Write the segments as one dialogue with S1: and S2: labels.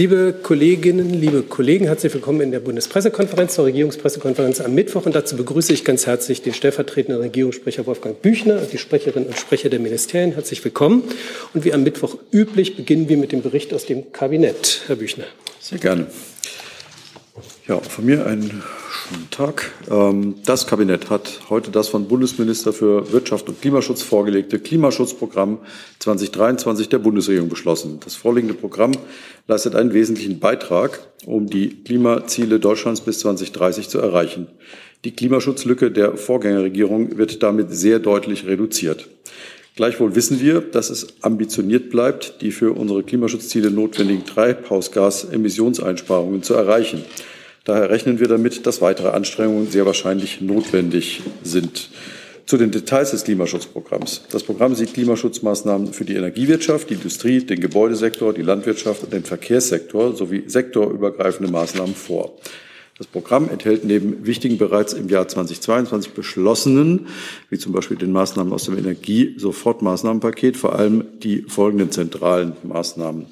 S1: Liebe Kolleginnen, liebe Kollegen, herzlich willkommen in der Bundespressekonferenz zur Regierungspressekonferenz am Mittwoch. Und dazu begrüße ich ganz herzlich den stellvertretenden Regierungssprecher Wolfgang Büchner und die Sprecherinnen und Sprecher der Ministerien. Herzlich willkommen. Und wie am Mittwoch üblich beginnen wir mit dem Bericht aus dem Kabinett. Herr Büchner.
S2: Sehr gerne. Ja, von mir einen schönen Tag. Ähm, das Kabinett hat heute das von Bundesminister für Wirtschaft und Klimaschutz vorgelegte Klimaschutzprogramm 2023 der Bundesregierung beschlossen. Das vorliegende Programm leistet einen wesentlichen Beitrag, um die Klimaziele Deutschlands bis 2030 zu erreichen. Die Klimaschutzlücke der Vorgängerregierung wird damit sehr deutlich reduziert. Gleichwohl wissen wir, dass es ambitioniert bleibt, die für unsere Klimaschutzziele notwendigen Treibhausgasemissionseinsparungen zu erreichen. Daher rechnen wir damit, dass weitere Anstrengungen sehr wahrscheinlich notwendig sind. Zu den Details des Klimaschutzprogramms. Das Programm sieht Klimaschutzmaßnahmen für die Energiewirtschaft, die Industrie, den Gebäudesektor, die Landwirtschaft und den Verkehrssektor sowie sektorübergreifende Maßnahmen vor. Das Programm enthält neben wichtigen bereits im Jahr 2022 beschlossenen, wie zum Beispiel den Maßnahmen aus dem Energiesofortmaßnahmenpaket, vor allem die folgenden zentralen Maßnahmen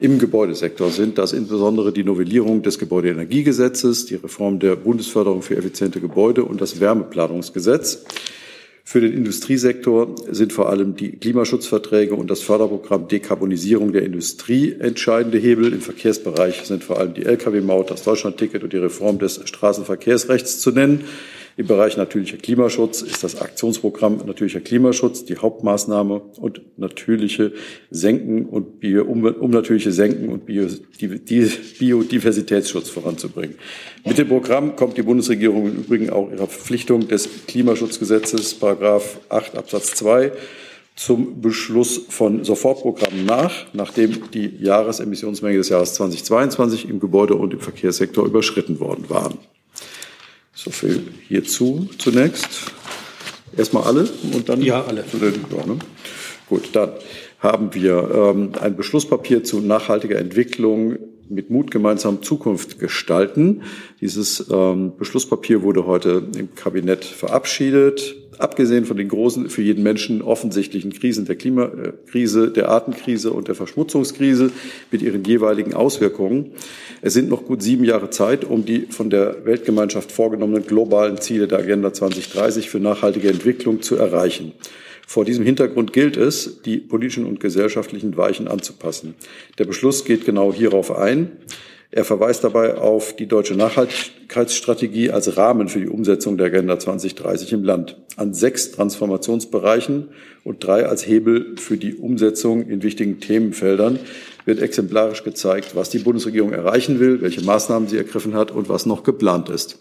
S2: im Gebäudesektor sind das insbesondere die Novellierung des Gebäudeenergiegesetzes, die Reform der Bundesförderung für effiziente Gebäude und das Wärmeplanungsgesetz. Für den Industriesektor sind vor allem die Klimaschutzverträge und das Förderprogramm Dekarbonisierung der Industrie entscheidende Hebel. Im Verkehrsbereich sind vor allem die Lkw-Maut, das Deutschlandticket und die Reform des Straßenverkehrsrechts zu nennen. Im Bereich natürlicher Klimaschutz ist das Aktionsprogramm natürlicher Klimaschutz die Hauptmaßnahme und natürliche Senken und Bio, um, um natürliche Senken und Bio, die, Biodiversitätsschutz voranzubringen. Mit dem Programm kommt die Bundesregierung im Übrigen auch ihrer Verpflichtung des Klimaschutzgesetzes, Paragraph 8 Absatz 2, zum Beschluss von Sofortprogrammen nach, nachdem die Jahresemissionsmenge des Jahres 2022 im Gebäude- und im Verkehrssektor überschritten worden waren. So viel hierzu zunächst. Erstmal alle und dann
S1: ja, alle.
S2: zu den. Ja, ne? Gut, dann haben wir ähm, ein Beschlusspapier zu nachhaltiger Entwicklung mit Mut gemeinsam Zukunft gestalten. Dieses ähm, Beschlusspapier wurde heute im Kabinett verabschiedet. Abgesehen von den großen, für jeden Menschen offensichtlichen Krisen der Klimakrise, der Artenkrise und der Verschmutzungskrise mit ihren jeweiligen Auswirkungen. Es sind noch gut sieben Jahre Zeit, um die von der Weltgemeinschaft vorgenommenen globalen Ziele der Agenda 2030 für nachhaltige Entwicklung zu erreichen. Vor diesem Hintergrund gilt es, die politischen und gesellschaftlichen Weichen anzupassen. Der Beschluss geht genau hierauf ein. Er verweist dabei auf die deutsche Nachhaltigkeitsstrategie als Rahmen für die Umsetzung der Agenda 2030 im Land. An sechs Transformationsbereichen und drei als Hebel für die Umsetzung in wichtigen Themenfeldern wird exemplarisch gezeigt, was die Bundesregierung erreichen will, welche Maßnahmen sie ergriffen hat und was noch geplant ist.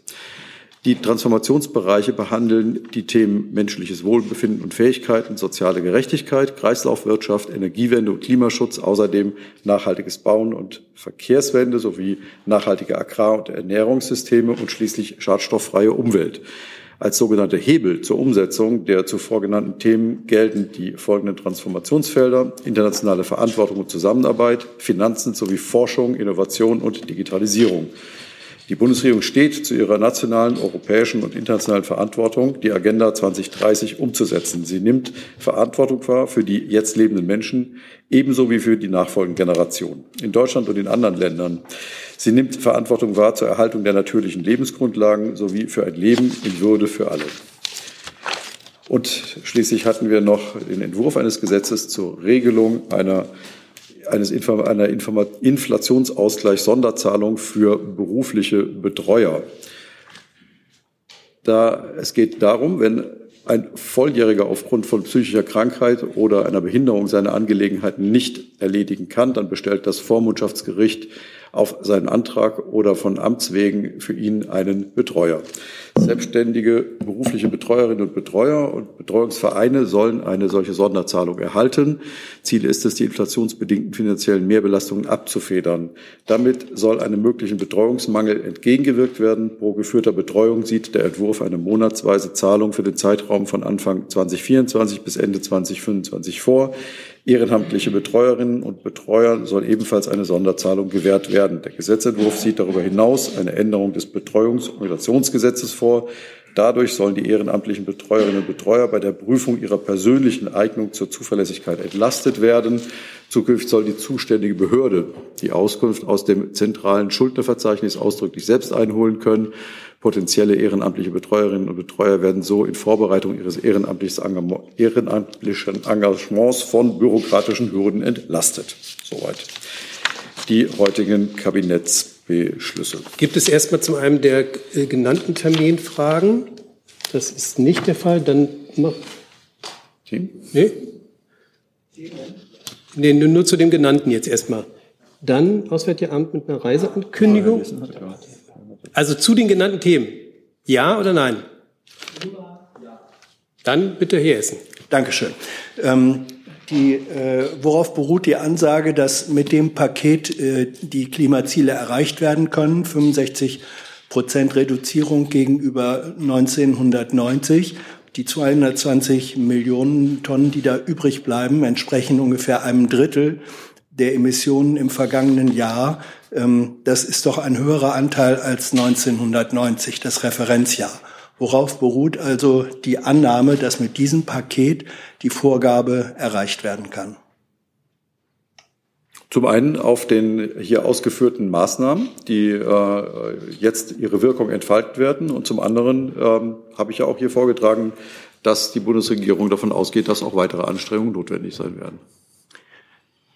S2: Die Transformationsbereiche behandeln die Themen menschliches Wohlbefinden und Fähigkeiten, soziale Gerechtigkeit, Kreislaufwirtschaft, Energiewende und Klimaschutz, außerdem nachhaltiges Bauen und Verkehrswende sowie nachhaltige Agrar- und Ernährungssysteme und schließlich schadstofffreie Umwelt. Als sogenannte Hebel zur Umsetzung der zuvor genannten Themen gelten die folgenden Transformationsfelder internationale Verantwortung und Zusammenarbeit, Finanzen sowie Forschung, Innovation und Digitalisierung. Die Bundesregierung steht zu ihrer nationalen, europäischen und internationalen Verantwortung, die Agenda 2030 umzusetzen. Sie nimmt Verantwortung wahr für die jetzt lebenden Menschen, ebenso wie für die nachfolgenden Generationen in Deutschland und in anderen Ländern. Sie nimmt Verantwortung wahr zur Erhaltung der natürlichen Lebensgrundlagen sowie für ein Leben in Würde für alle. Und schließlich hatten wir noch den Entwurf eines Gesetzes zur Regelung einer eines einer Inflationsausgleich Sonderzahlung für berufliche Betreuer. Da, es geht darum, wenn ein Volljähriger aufgrund von psychischer Krankheit oder einer Behinderung seine Angelegenheiten nicht erledigen kann, dann bestellt das Vormundschaftsgericht auf seinen Antrag oder von Amts wegen für ihn einen Betreuer. Selbstständige berufliche Betreuerinnen und Betreuer und Betreuungsvereine sollen eine solche Sonderzahlung erhalten. Ziel ist es, die inflationsbedingten finanziellen Mehrbelastungen abzufedern. Damit soll einem möglichen Betreuungsmangel entgegengewirkt werden. Pro geführter Betreuung sieht der Entwurf eine monatsweise Zahlung für den Zeitraum von Anfang 2024 bis Ende 2025 vor. Ehrenamtliche Betreuerinnen und Betreuern soll ebenfalls eine Sonderzahlung gewährt werden. Der Gesetzentwurf sieht darüber hinaus eine Änderung des Betreuungs- und Migrationsgesetzes vor. Dadurch sollen die ehrenamtlichen Betreuerinnen und Betreuer bei der Prüfung ihrer persönlichen Eignung zur Zuverlässigkeit entlastet werden. Zukünftig soll die zuständige Behörde die Auskunft aus dem zentralen Schuldnerverzeichnis ausdrücklich selbst einholen können. Potenzielle ehrenamtliche Betreuerinnen und Betreuer werden so in Vorbereitung ihres ehrenamtlichen Engagements von bürokratischen Hürden entlastet. Soweit die heutigen Kabinettsbeschlüsse.
S1: Gibt es erstmal zum einen der äh, genannten Terminfragen? Das ist nicht der Fall. Dann mach. Team? Nee? Nee, nur, nur zu dem genannten jetzt erstmal. Dann Auswärtige Amt mit einer Reiseankündigung. Also zu den genannten Themen. Ja oder nein? Dann bitte Herr Essen.
S3: Dankeschön. Ähm, die, äh, worauf beruht die Ansage, dass mit dem Paket äh, die Klimaziele erreicht werden können? 65 Prozent Reduzierung gegenüber 1990. Die 220 Millionen Tonnen, die da übrig bleiben, entsprechen ungefähr einem Drittel der Emissionen im vergangenen Jahr. Ähm, das ist doch ein höherer Anteil als 1990, das Referenzjahr. Worauf beruht also die Annahme, dass mit diesem Paket die Vorgabe erreicht werden kann?
S2: Zum einen auf den hier ausgeführten Maßnahmen, die äh, jetzt ihre Wirkung entfaltet werden. Und zum anderen ähm, habe ich ja auch hier vorgetragen, dass die Bundesregierung davon ausgeht, dass auch weitere Anstrengungen notwendig sein werden.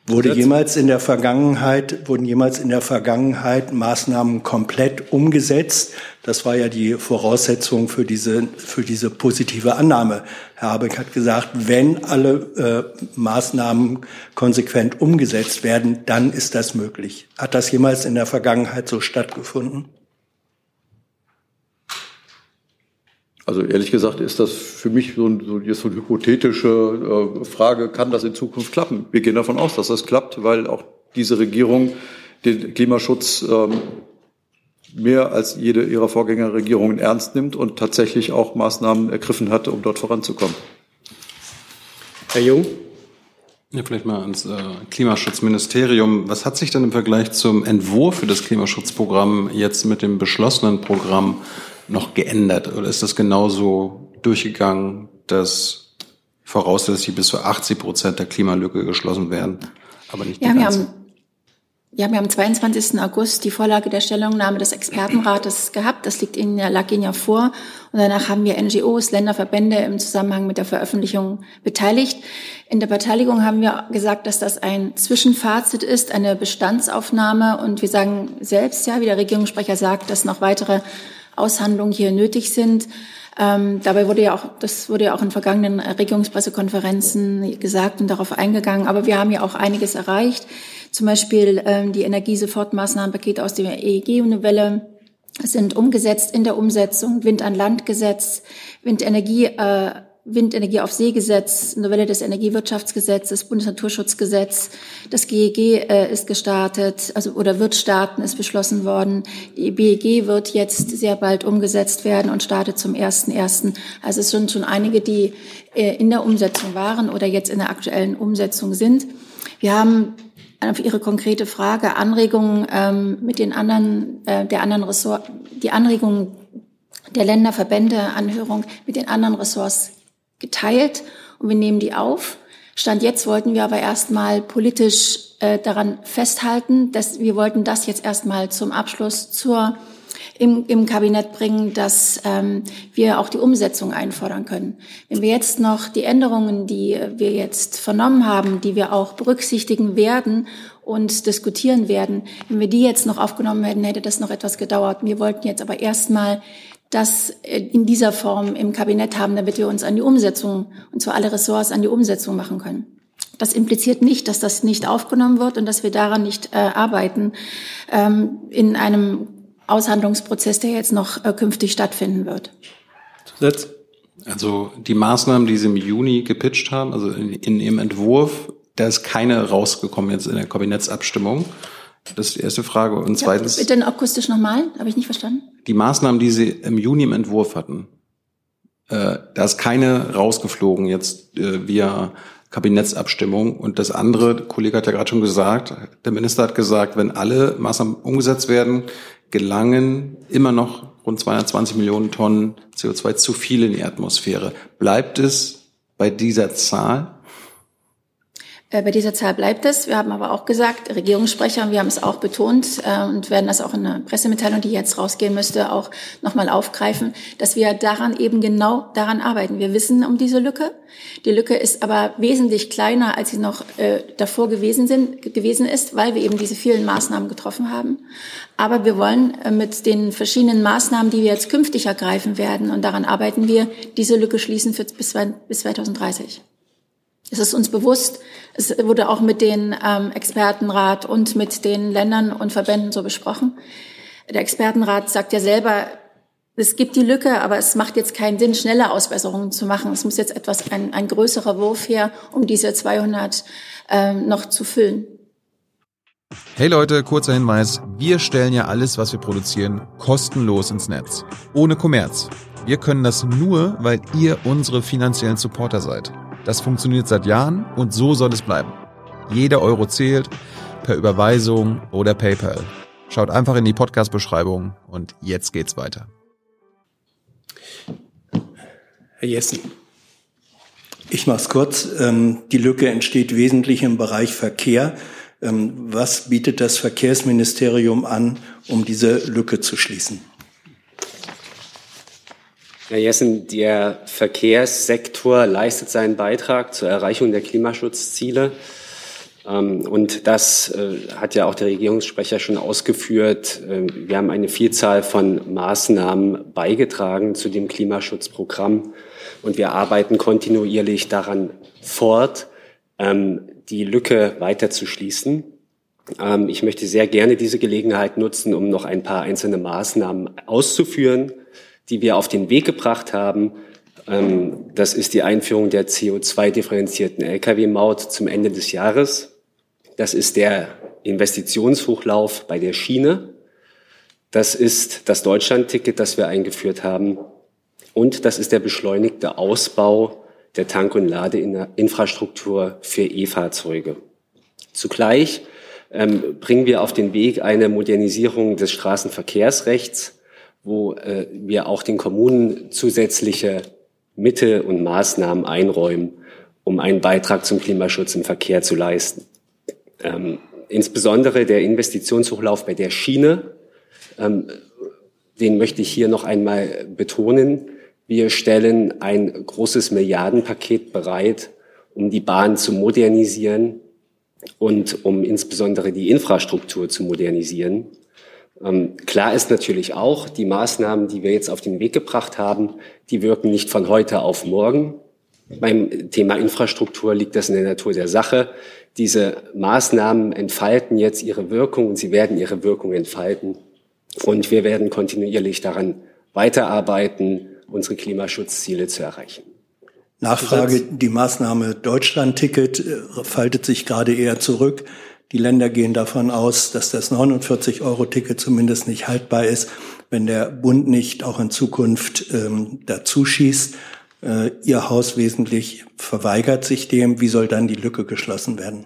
S3: Wurde jemals in der Vergangenheit, wurden jemals in der Vergangenheit Maßnahmen komplett umgesetzt? Das war ja die Voraussetzung für diese, für diese positive Annahme. Herr Habeck hat gesagt, wenn alle äh, Maßnahmen konsequent umgesetzt werden, dann ist das möglich. Hat das jemals in der Vergangenheit so stattgefunden?
S2: Also ehrlich gesagt ist das für mich so, ein, so, jetzt so eine hypothetische äh, Frage, kann das in Zukunft klappen? Wir gehen davon aus, dass das klappt, weil auch diese Regierung den Klimaschutz ähm, mehr als jede ihrer Vorgängerregierungen ernst nimmt und tatsächlich auch Maßnahmen ergriffen hat, um dort voranzukommen.
S1: Herr Jung?
S4: Ja, vielleicht mal ans äh, Klimaschutzministerium. Was hat sich denn im Vergleich zum Entwurf für das Klimaschutzprogramm jetzt mit dem beschlossenen Programm noch geändert? Oder ist das genauso durchgegangen, dass voraussichtlich bis zu 80 Prozent der Klimalücke geschlossen werden, aber nicht die
S5: ja,
S4: ganze?
S5: Wir haben wir haben ja am 22. August die Vorlage der Stellungnahme des Expertenrates gehabt. Das liegt Ihnen ja, lag Ihnen ja vor. Und danach haben wir NGOs, Länderverbände im Zusammenhang mit der Veröffentlichung beteiligt. In der Beteiligung haben wir gesagt, dass das ein Zwischenfazit ist, eine Bestandsaufnahme. Und wir sagen selbst, ja, wie der Regierungssprecher sagt, dass noch weitere Aushandlungen hier nötig sind. Ähm, dabei wurde ja auch, das wurde ja auch in vergangenen Regierungspressekonferenzen gesagt und darauf eingegangen. Aber wir haben ja auch einiges erreicht. Zum Beispiel ähm, die Energiesofortmaßnahmenpakete aus der EEG-Novelle sind umgesetzt in der Umsetzung. Wind an Land Gesetz, Windenergie, äh, Windenergie auf See-Gesetz, Novelle des Energiewirtschaftsgesetzes, Bundesnaturschutzgesetz. Das GEG äh, ist gestartet, also oder wird starten, ist beschlossen worden. Die BEG wird jetzt sehr bald umgesetzt werden und startet zum 1.1. Also es sind schon einige, die äh, in der Umsetzung waren oder jetzt in der aktuellen Umsetzung sind. Wir haben auf Ihre konkrete Frage Anregungen ähm, mit den anderen, äh, der anderen Ressort, die Anregungen der Länderverbände, Anhörung mit den anderen Ressorts geteilt und wir nehmen die auf. Stand jetzt wollten wir aber erstmal politisch äh, daran festhalten, dass wir wollten das jetzt erstmal zum Abschluss zur im, im Kabinett bringen, dass ähm, wir auch die Umsetzung einfordern können. Wenn wir jetzt noch die Änderungen, die wir jetzt vernommen haben, die wir auch berücksichtigen werden und diskutieren werden, wenn wir die jetzt noch aufgenommen hätten, hätte das noch etwas gedauert. Wir wollten jetzt aber erstmal das äh, in dieser Form im Kabinett haben, damit wir uns an die Umsetzung, und zwar alle Ressorts an die Umsetzung machen können. Das impliziert nicht, dass das nicht aufgenommen wird und dass wir daran nicht äh, arbeiten ähm, in einem Aushandlungsprozess, der jetzt noch äh, künftig stattfinden wird.
S4: Zusatz? Also die Maßnahmen, die Sie im Juni gepitcht haben, also in, in Ihrem Entwurf, da ist keine rausgekommen jetzt in der Kabinettsabstimmung. Das ist die erste Frage. Und zweitens.
S5: Ja, bitte akustisch nochmal, habe ich nicht verstanden.
S4: Die Maßnahmen, die Sie im Juni im Entwurf hatten, äh, da ist keine rausgeflogen jetzt äh, via Kabinettsabstimmung. Und das andere, der Kollege hat ja gerade schon gesagt, der Minister hat gesagt, wenn alle Maßnahmen umgesetzt werden, gelangen immer noch rund 220 Millionen Tonnen CO2 zu viel in die Atmosphäre. Bleibt es bei dieser Zahl?
S5: Äh, bei dieser Zahl bleibt es. Wir haben aber auch gesagt, Regierungssprecher, und wir haben es auch betont äh, und werden das auch in der Pressemitteilung, die jetzt rausgehen müsste, auch nochmal aufgreifen, dass wir daran eben genau daran arbeiten. Wir wissen um diese Lücke. Die Lücke ist aber wesentlich kleiner, als sie noch äh, davor gewesen, sind, gewesen ist, weil wir eben diese vielen Maßnahmen getroffen haben. Aber wir wollen äh, mit den verschiedenen Maßnahmen, die wir jetzt künftig ergreifen werden, und daran arbeiten wir, diese Lücke schließen für, bis, bis 2030. Es ist uns bewusst, es wurde auch mit den ähm, Expertenrat und mit den Ländern und Verbänden so besprochen. Der Expertenrat sagt ja selber, es gibt die Lücke, aber es macht jetzt keinen Sinn, schnelle Ausbesserungen zu machen. Es muss jetzt etwas, ein, ein größerer Wurf her, um diese 200 ähm, noch zu füllen.
S6: Hey Leute, kurzer Hinweis. Wir stellen ja alles, was wir produzieren, kostenlos ins Netz. Ohne Kommerz. Wir können das nur, weil ihr unsere finanziellen Supporter seid. Das funktioniert seit Jahren und so soll es bleiben. Jeder Euro zählt, per Überweisung oder PayPal. Schaut einfach in die Podcast-Beschreibung und jetzt geht's weiter.
S1: Herr Jessen.
S3: Ich mache es kurz. Ähm, die Lücke entsteht wesentlich im Bereich Verkehr. Ähm, was bietet das Verkehrsministerium an, um diese Lücke zu schließen?
S7: Herr Jessen, der Verkehrssektor leistet seinen Beitrag zur Erreichung der Klimaschutzziele. Ähm, und das äh, hat ja auch der Regierungssprecher schon ausgeführt. Ähm, wir haben eine Vielzahl von Maßnahmen beigetragen zu dem Klimaschutzprogramm. Und wir arbeiten kontinuierlich daran fort, ähm, die Lücke weiter zu schließen. Ich möchte sehr gerne diese Gelegenheit nutzen, um noch ein paar einzelne Maßnahmen auszuführen die wir auf den Weg gebracht haben. Ähm, das ist die Einführung der CO2-differenzierten Lkw-Maut zum Ende des Jahres. Das ist der Investitionshochlauf bei der Schiene. Das ist das Deutschland-Ticket, das wir eingeführt haben. Und das ist der beschleunigte Ausbau der Tank- und Ladeinfrastruktur für E-Fahrzeuge. Zugleich ähm, bringen wir auf den Weg eine Modernisierung des Straßenverkehrsrechts wo äh, wir auch den Kommunen zusätzliche Mittel und Maßnahmen einräumen, um einen Beitrag zum Klimaschutz im Verkehr zu leisten. Ähm, insbesondere der Investitionshochlauf bei der Schiene, ähm, den möchte ich hier noch einmal betonen. Wir stellen ein großes Milliardenpaket bereit, um die Bahn zu modernisieren und um insbesondere die Infrastruktur zu modernisieren. Ähm, klar ist natürlich auch, die Maßnahmen, die wir jetzt auf den Weg gebracht haben, die wirken nicht von heute auf morgen. Beim Thema Infrastruktur liegt das in der Natur der Sache. Diese Maßnahmen entfalten jetzt ihre Wirkung und sie werden ihre Wirkung entfalten. Und wir werden kontinuierlich daran weiterarbeiten, unsere Klimaschutzziele zu erreichen.
S3: Nachfrage, die Maßnahme Deutschland-Ticket äh, faltet sich gerade eher zurück. Die Länder gehen davon aus, dass das 49-Euro-Ticket zumindest nicht haltbar ist, wenn der Bund nicht auch in Zukunft ähm, dazu schießt. Äh, Ihr Haus wesentlich verweigert sich dem. Wie soll dann die Lücke geschlossen werden?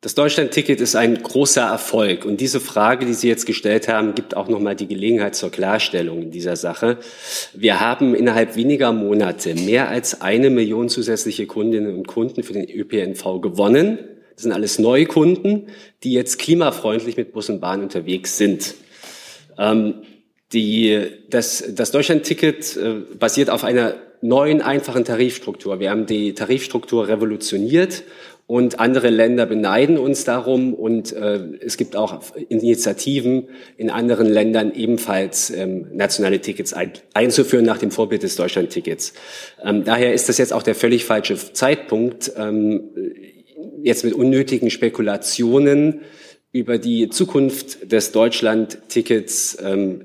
S7: Das Deutschland-Ticket ist ein großer Erfolg. Und diese Frage, die Sie jetzt gestellt haben, gibt auch nochmal die Gelegenheit zur Klarstellung in dieser Sache. Wir haben innerhalb weniger Monate mehr als eine Million zusätzliche Kundinnen und Kunden für den ÖPNV gewonnen. Das sind alles Neukunden, die jetzt klimafreundlich mit Bus und Bahn unterwegs sind. Ähm, die, das, das Deutschland-Ticket äh, basiert auf einer neuen, einfachen Tarifstruktur. Wir haben die Tarifstruktur revolutioniert und andere Länder beneiden uns darum und äh, es gibt auch Initiativen in anderen Ländern ebenfalls ähm, nationale Tickets ein, einzuführen nach dem Vorbild des Deutschland-Tickets. Ähm, daher ist das jetzt auch der völlig falsche Zeitpunkt. Ähm, jetzt mit unnötigen Spekulationen über die Zukunft des Deutschland-Tickets ähm,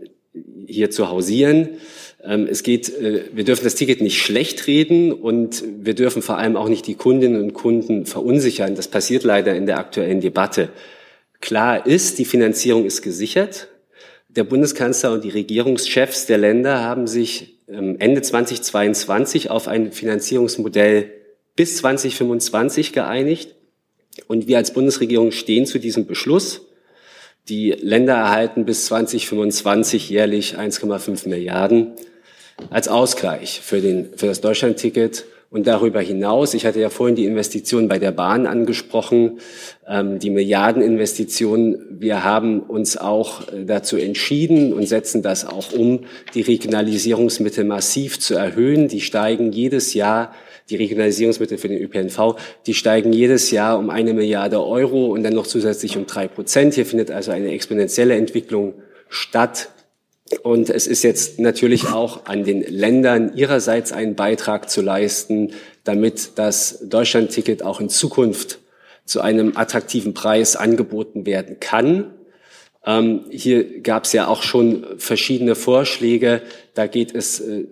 S7: hier zu hausieren. Ähm, es geht, äh, wir dürfen das Ticket nicht schlecht reden und wir dürfen vor allem auch nicht die Kundinnen und Kunden verunsichern. Das passiert leider in der aktuellen Debatte. Klar ist, die Finanzierung ist gesichert. Der Bundeskanzler und die Regierungschefs der Länder haben sich ähm, Ende 2022 auf ein Finanzierungsmodell bis 2025 geeinigt. Und wir als Bundesregierung stehen zu diesem Beschluss. Die Länder erhalten bis 2025 jährlich 1,5 Milliarden als Ausgleich für, den, für das Deutschlandticket und darüber hinaus, ich hatte ja vorhin die Investitionen bei der Bahn angesprochen, ähm, die Milliardeninvestitionen. Wir haben uns auch äh, dazu entschieden und setzen das auch um, die Regionalisierungsmittel massiv zu erhöhen. Die steigen jedes Jahr die Regionalisierungsmittel für den ÖPNV, die steigen jedes Jahr um eine Milliarde Euro und dann noch zusätzlich um drei Prozent. Hier findet also eine exponentielle Entwicklung statt. Und es ist jetzt natürlich auch an den Ländern ihrerseits einen Beitrag zu leisten, damit das Deutschlandticket auch in Zukunft zu einem attraktiven Preis angeboten werden kann. Ähm, hier gab es ja auch schon verschiedene Vorschläge. Da geht es äh,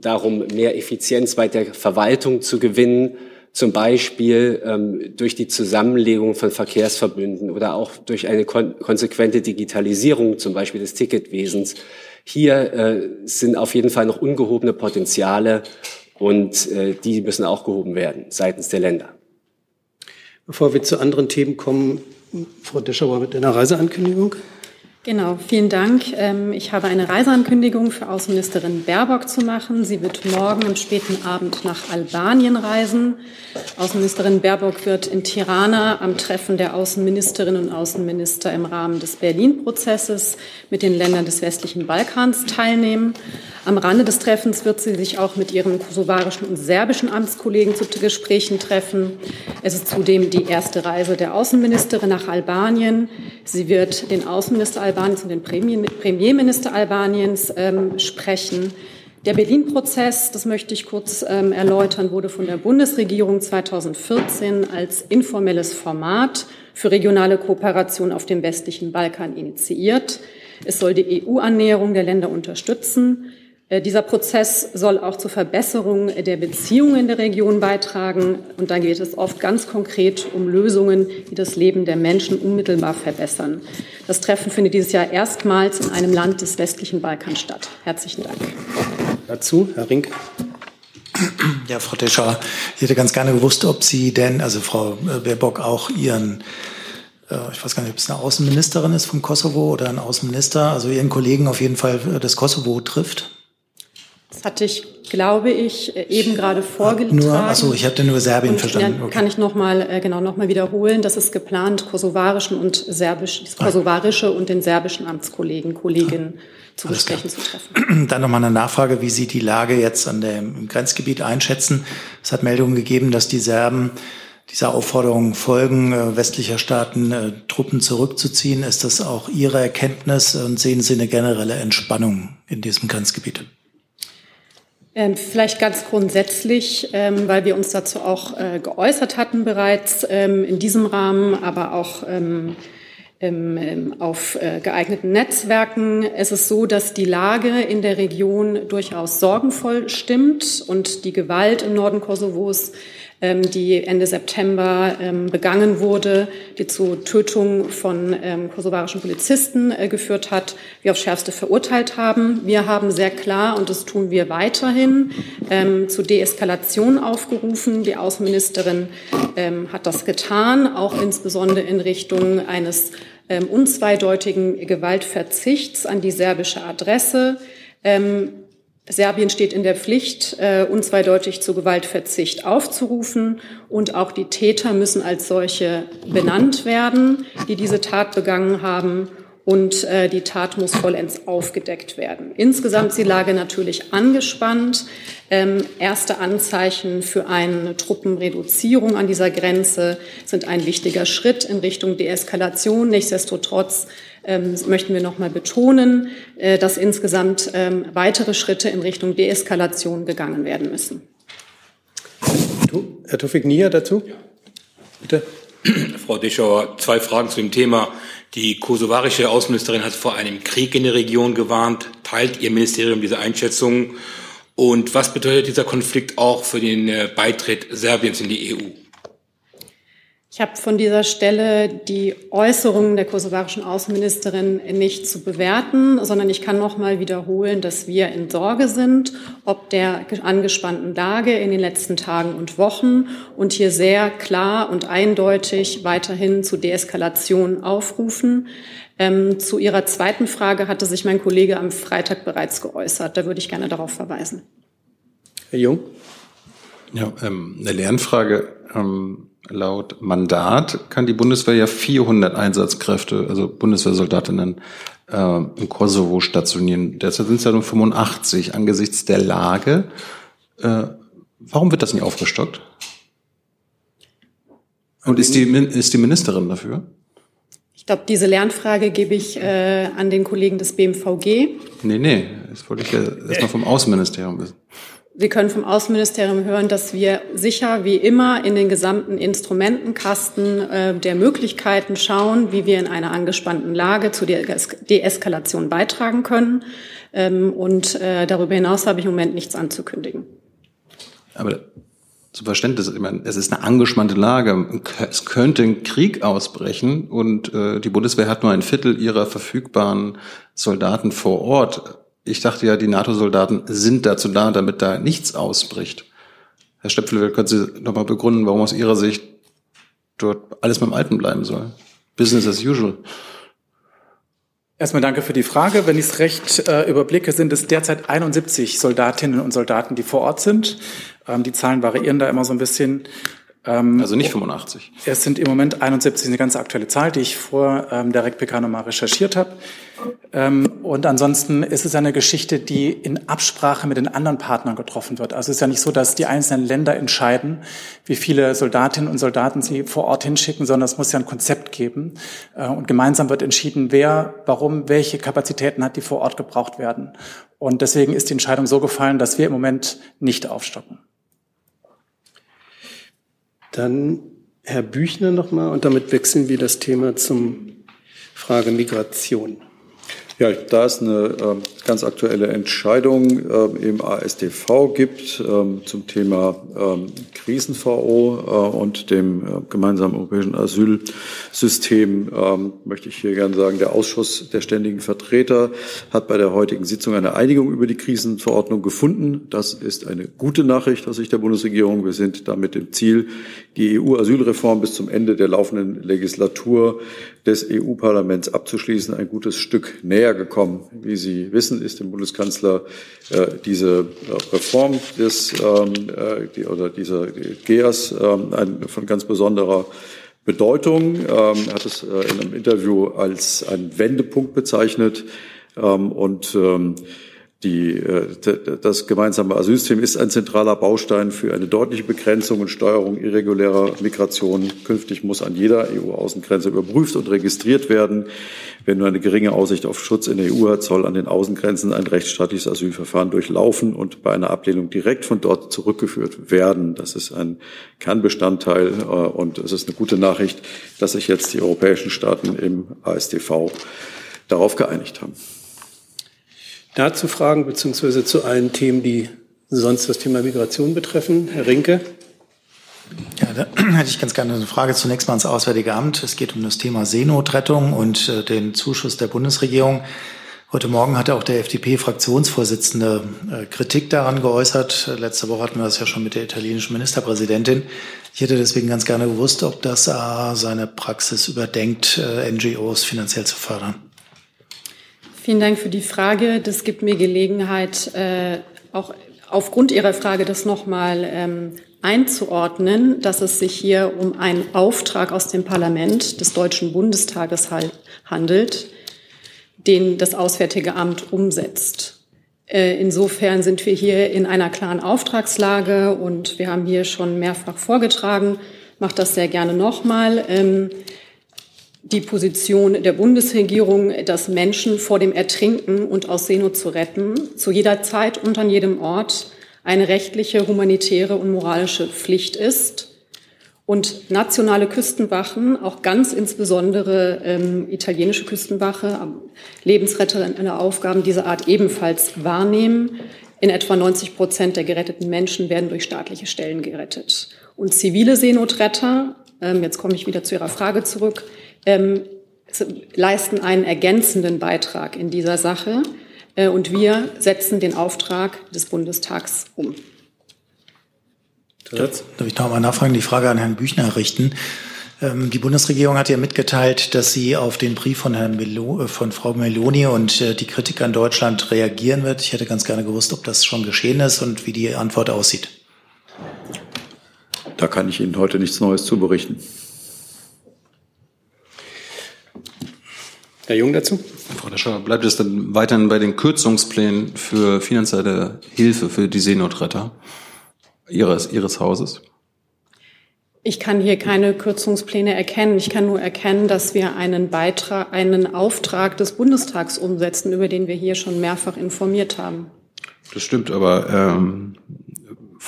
S7: darum, mehr Effizienz bei der Verwaltung zu gewinnen, zum Beispiel ähm, durch die Zusammenlegung von Verkehrsverbünden oder auch durch eine kon konsequente Digitalisierung, zum Beispiel des Ticketwesens. Hier äh, sind auf jeden Fall noch ungehobene Potenziale und äh, die müssen auch gehoben werden seitens der Länder.
S1: Bevor wir zu anderen Themen kommen, Frau Deschauer mit einer Reiseankündigung.
S8: Genau, vielen Dank. Ähm, ich habe eine Reiseankündigung für Außenministerin Baerbock zu machen. Sie wird morgen am späten Abend nach Albanien reisen. Außenministerin Baerbock wird in Tirana am Treffen der Außenministerinnen und Außenminister im Rahmen des Berlin-Prozesses mit den Ländern des westlichen Balkans teilnehmen. Am Rande des Treffens wird sie sich auch mit ihren kosovarischen und serbischen Amtskollegen zu Gesprächen treffen. Es ist zudem die erste Reise der Außenministerin nach Albanien. Sie wird den Außenminister Albaniens und den Premierminister Albaniens ähm, sprechen. Der Berlin-Prozess, das möchte ich kurz ähm, erläutern, wurde von der Bundesregierung 2014 als informelles Format für regionale Kooperation auf dem westlichen Balkan initiiert. Es soll die EU-Annäherung der Länder unterstützen. Äh, dieser Prozess soll auch zur Verbesserung der Beziehungen in der Region beitragen. Und da geht es oft ganz konkret um Lösungen, die das Leben der Menschen unmittelbar verbessern. Das Treffen findet dieses Jahr erstmals in einem Land des westlichen Balkans statt. Herzlichen Dank.
S1: Dazu, Herr Rink.
S9: Ja, Frau Tescher, ich hätte ganz gerne gewusst, ob Sie denn, also Frau Baerbock, auch Ihren äh, ich weiß gar nicht, ob es eine Außenministerin ist vom Kosovo oder ein Außenminister, also ihren Kollegen auf jeden Fall des Kosovo trifft.
S8: Das hatte ich, glaube ich, eben gerade vorgetragen.
S9: Nur, achso, ich hatte nur Serbien und, verstanden.
S8: Okay. Kann ich noch mal äh, genau noch mal wiederholen? Das ist geplant, kosovarischen und serbisch, das kosovarische und den serbischen Amtskollegen, Kolleginnen zu Gesprächen zu treffen.
S9: Dann noch mal eine Nachfrage, wie Sie die Lage jetzt an dem Grenzgebiet einschätzen. Es hat Meldungen gegeben, dass die Serben dieser Aufforderung folgen, äh, westlicher Staaten äh, Truppen zurückzuziehen. Ist das auch Ihre Erkenntnis und sehen Sie eine generelle Entspannung in diesem Grenzgebiet?
S8: Ähm, vielleicht ganz grundsätzlich, ähm, weil wir uns dazu auch äh, geäußert hatten bereits ähm, in diesem Rahmen, aber auch auf äh, geeigneten Netzwerken. Es ist so, dass die Lage in der Region durchaus sorgenvoll stimmt und die Gewalt im Norden Kosovos die Ende September ähm, begangen wurde, die zu Tötung von ähm, kosovarischen Polizisten äh, geführt hat, wir aufs Schärfste verurteilt haben. Wir haben sehr klar, und das tun wir weiterhin, zu Deeskalation aufgerufen. Die Außenministerin hat das getan, auch insbesondere in Richtung eines unzweideutigen Gewaltverzichts an die serbische Adresse. Serbien steht in der Pflicht, äh, unzweideutig zu Gewaltverzicht aufzurufen. Und auch die Täter müssen als solche benannt werden, die diese Tat begangen haben. Und äh, die Tat muss vollends aufgedeckt werden. Insgesamt ist die Lage natürlich angespannt. Ähm, erste Anzeichen für eine Truppenreduzierung an dieser Grenze sind ein wichtiger Schritt in Richtung Deeskalation. Nichtsdestotrotz ähm, möchten wir noch mal betonen, äh, dass insgesamt ähm, weitere Schritte in Richtung Deeskalation gegangen werden müssen.
S1: Herr Tufik Nia dazu? Bitte.
S10: Frau Deschauer, zwei Fragen zu dem Thema. Die kosovarische Außenministerin hat vor einem Krieg in der Region gewarnt. Teilt Ihr Ministerium diese Einschätzung? Und was bedeutet dieser Konflikt auch für den äh, Beitritt Serbiens in die EU?
S8: Ich habe von dieser Stelle die Äußerungen der kosovarischen Außenministerin nicht zu bewerten, sondern ich kann noch mal wiederholen, dass wir in Sorge sind, ob der angespannten Lage in den letzten Tagen und Wochen und hier sehr klar und eindeutig weiterhin zu Deeskalation aufrufen. Ähm, zu Ihrer zweiten Frage hatte sich mein Kollege am Freitag bereits geäußert. Da würde ich gerne darauf verweisen.
S1: Herr Jung?
S4: Ja, ähm, eine Lernfrage. Ähm, Laut Mandat kann die Bundeswehr ja 400 Einsatzkräfte, also Bundeswehrsoldatinnen, äh, im Kosovo stationieren. Derzeit sind es ja nur 85 angesichts der Lage. Äh, warum wird das nicht aufgestockt? Und ist die, ist die Ministerin dafür?
S8: Ich glaube, diese Lernfrage gebe ich äh, an den Kollegen des BMVG.
S4: Nee, nee, das wollte ich ja erstmal vom Außenministerium wissen.
S8: Sie können vom Außenministerium hören, dass wir sicher wie immer in den gesamten Instrumentenkasten äh, der Möglichkeiten schauen, wie wir in einer angespannten Lage zu der Deeskalation beitragen können. Ähm, und äh, darüber hinaus habe ich im Moment nichts anzukündigen.
S4: Aber zum Verständnis, ich meine, es ist eine angespannte Lage. Es könnte ein Krieg ausbrechen und äh, die Bundeswehr hat nur ein Viertel ihrer verfügbaren Soldaten vor Ort ich dachte ja, die NATO-Soldaten sind dazu da, damit da nichts ausbricht. Herr Stöpfel, können Sie nochmal begründen, warum aus Ihrer Sicht dort alles beim Alten bleiben soll? Business as usual.
S11: Erstmal danke für die Frage. Wenn ich es recht äh, überblicke, sind es derzeit 71 Soldatinnen und Soldaten, die vor Ort sind. Ähm, die Zahlen variieren da immer so ein bisschen.
S4: Ähm, also nicht 85.
S11: Es sind im Moment 71, eine ganz aktuelle Zahl, die ich vor ähm, der RECPK nochmal recherchiert habe. Ähm, und ansonsten ist es eine Geschichte, die in Absprache mit den anderen Partnern getroffen wird. Also es ist ja nicht so, dass die einzelnen Länder entscheiden, wie viele Soldatinnen und Soldaten sie vor Ort hinschicken, sondern es muss ja ein Konzept geben. Äh, und gemeinsam wird entschieden, wer, warum, welche Kapazitäten hat, die vor Ort gebraucht werden. Und deswegen ist die Entscheidung so gefallen, dass wir im Moment nicht aufstocken.
S1: Dann Herr Büchner nochmal und damit wechseln wir das Thema zum Frage Migration.
S2: Ja, da es eine äh, ganz aktuelle Entscheidung äh, im AStV gibt äh, zum Thema ähm, Krisen-VO äh, und dem äh, gemeinsamen europäischen Asylsystem, ähm, möchte ich hier gerne sagen, der Ausschuss der ständigen Vertreter hat bei der heutigen Sitzung eine Einigung über die Krisenverordnung gefunden. Das ist eine gute Nachricht aus Sicht der Bundesregierung. Wir sind damit im Ziel, die EU-Asylreform bis zum Ende der laufenden Legislatur des EU-Parlaments abzuschließen, ein gutes Stück näher gekommen. Wie Sie wissen, ist dem Bundeskanzler äh, diese äh, Reform des ähm, äh, die, oder dieser GEAS ähm, von ganz besonderer Bedeutung. Ähm, er hat es äh, in einem Interview als einen Wendepunkt bezeichnet ähm, und ähm, die, äh, das gemeinsame Asylsystem ist ein zentraler Baustein für eine deutliche Begrenzung und Steuerung irregulärer Migration. Künftig muss an jeder EU-Außengrenze überprüft und registriert werden. Wer nur eine geringe Aussicht auf Schutz in der EU hat, soll an den Außengrenzen ein rechtsstaatliches Asylverfahren durchlaufen und bei einer Ablehnung direkt von dort zurückgeführt werden. Das ist ein Kernbestandteil äh, und es ist eine gute Nachricht, dass sich jetzt die europäischen Staaten im AStV darauf geeinigt haben
S1: dazu Fragen beziehungsweise zu allen Themen, die sonst das Thema Migration betreffen? Herr Rinke.
S9: Ja, da hätte ich ganz gerne eine Frage zunächst mal ans Auswärtige Amt. Es geht um das Thema Seenotrettung und äh, den Zuschuss der Bundesregierung. Heute Morgen hatte auch der FDP-Fraktionsvorsitzende äh, Kritik daran geäußert. Letzte Woche hatten wir das ja schon mit der italienischen Ministerpräsidentin. Ich hätte deswegen ganz gerne gewusst, ob das A, seine Praxis überdenkt, äh, NGOs finanziell zu fördern.
S8: Vielen Dank für die Frage. Das gibt mir Gelegenheit, äh, auch aufgrund Ihrer Frage das nochmal ähm, einzuordnen, dass es sich hier um einen Auftrag aus dem Parlament des Deutschen Bundestages handelt, den das Auswärtige Amt umsetzt. Äh, insofern sind wir hier in einer klaren Auftragslage und wir haben hier schon mehrfach vorgetragen, mache das sehr gerne nochmal. Ähm, die Position der Bundesregierung, dass Menschen vor dem Ertrinken und aus Seenot zu retten, zu jeder Zeit und an jedem Ort eine rechtliche, humanitäre und moralische Pflicht ist. Und nationale Küstenwachen, auch ganz insbesondere ähm, italienische Küstenwache, lebensrettende Aufgaben dieser Art ebenfalls wahrnehmen. In etwa 90 Prozent der geretteten Menschen werden durch staatliche Stellen gerettet. Und zivile Seenotretter ähm, jetzt komme ich wieder zu Ihrer Frage zurück, ähm, leisten einen ergänzenden Beitrag in dieser Sache äh, und wir setzen den Auftrag des Bundestags um.
S9: Darf ich noch mal nachfragen, die Frage an Herrn Büchner richten? Ähm, die Bundesregierung hat ja mitgeteilt, dass sie auf den Brief von, Herrn Melo, äh, von Frau Meloni und äh, die Kritik an Deutschland reagieren wird. Ich hätte ganz gerne gewusst, ob das schon geschehen ist und wie die Antwort aussieht.
S2: Da kann ich Ihnen heute nichts Neues zu berichten.
S1: Herr Jung dazu?
S4: Frau Descher, bleibt es dann weiterhin bei den Kürzungsplänen für finanzielle Hilfe für die Seenotretter Ihres, Ihres Hauses?
S8: Ich kann hier keine Kürzungspläne erkennen. Ich kann nur erkennen, dass wir einen Beitrag, einen Auftrag des Bundestags umsetzen, über den wir hier schon mehrfach informiert haben.
S4: Das stimmt, aber ähm,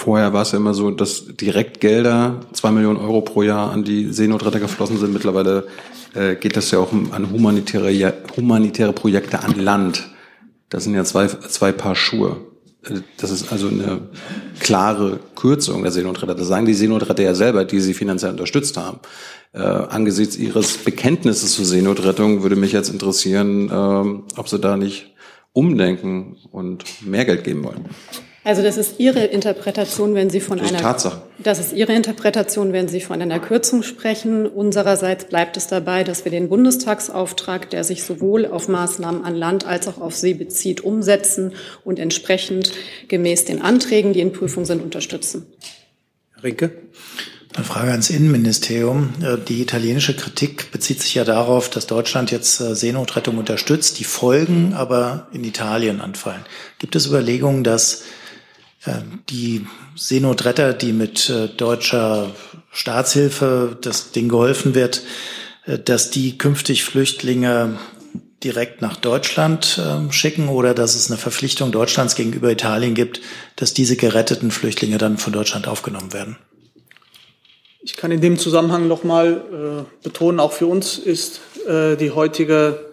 S4: vorher war es ja immer so, dass Direktgelder, zwei Millionen Euro pro Jahr an die Seenotretter geflossen sind. Mittlerweile äh, geht das ja auch an humanitäre, humanitäre Projekte an Land. Das sind ja zwei, zwei Paar Schuhe. Äh, das ist also eine klare Kürzung der Seenotretter. Das sagen die Seenotretter ja selber, die sie finanziell unterstützt haben. Äh, angesichts ihres Bekenntnisses zur Seenotrettung würde mich jetzt interessieren, äh, ob sie da nicht umdenken und mehr Geld geben wollen.
S8: Also das ist Ihre Interpretation, wenn Sie von
S4: das
S8: einer
S4: Tatsache.
S8: Das ist Ihre Interpretation, wenn Sie von einer Kürzung sprechen. Unsererseits bleibt es dabei, dass wir den Bundestagsauftrag, der sich sowohl auf Maßnahmen an Land als auch auf See bezieht, umsetzen und entsprechend gemäß den Anträgen, die in Prüfung sind, unterstützen.
S1: Herr Rinke.
S9: Eine Frage ans Innenministerium. Äh, die italienische Kritik bezieht sich ja darauf, dass Deutschland jetzt äh, Seenotrettung unterstützt, die Folgen aber in Italien anfallen. Gibt es Überlegungen, dass die Seenotretter, die mit äh, deutscher Staatshilfe das Ding geholfen wird, äh, dass die künftig Flüchtlinge direkt nach Deutschland ähm, schicken oder dass es eine Verpflichtung Deutschlands gegenüber Italien gibt, dass diese geretteten Flüchtlinge dann von Deutschland aufgenommen werden?
S12: Ich kann in dem Zusammenhang noch mal äh, betonen, auch für uns ist die heutige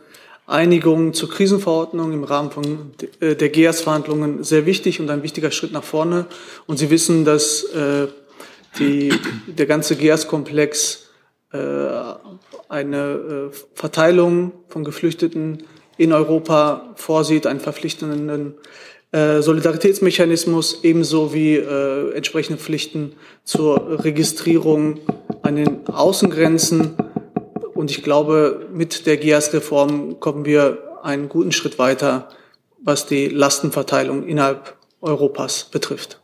S12: Einigung zur Krisenverordnung im Rahmen von äh, der GEAS-Verhandlungen sehr wichtig und ein wichtiger Schritt nach vorne. Und Sie wissen, dass äh, die, der ganze GEAS-Komplex äh, eine Verteilung von Geflüchteten in Europa vorsieht, einen verpflichtenden Solidaritätsmechanismus ebenso wie entsprechende Pflichten zur Registrierung an den Außengrenzen und ich glaube, mit der GIAS-Reform kommen wir einen guten Schritt weiter, was die Lastenverteilung innerhalb Europas betrifft.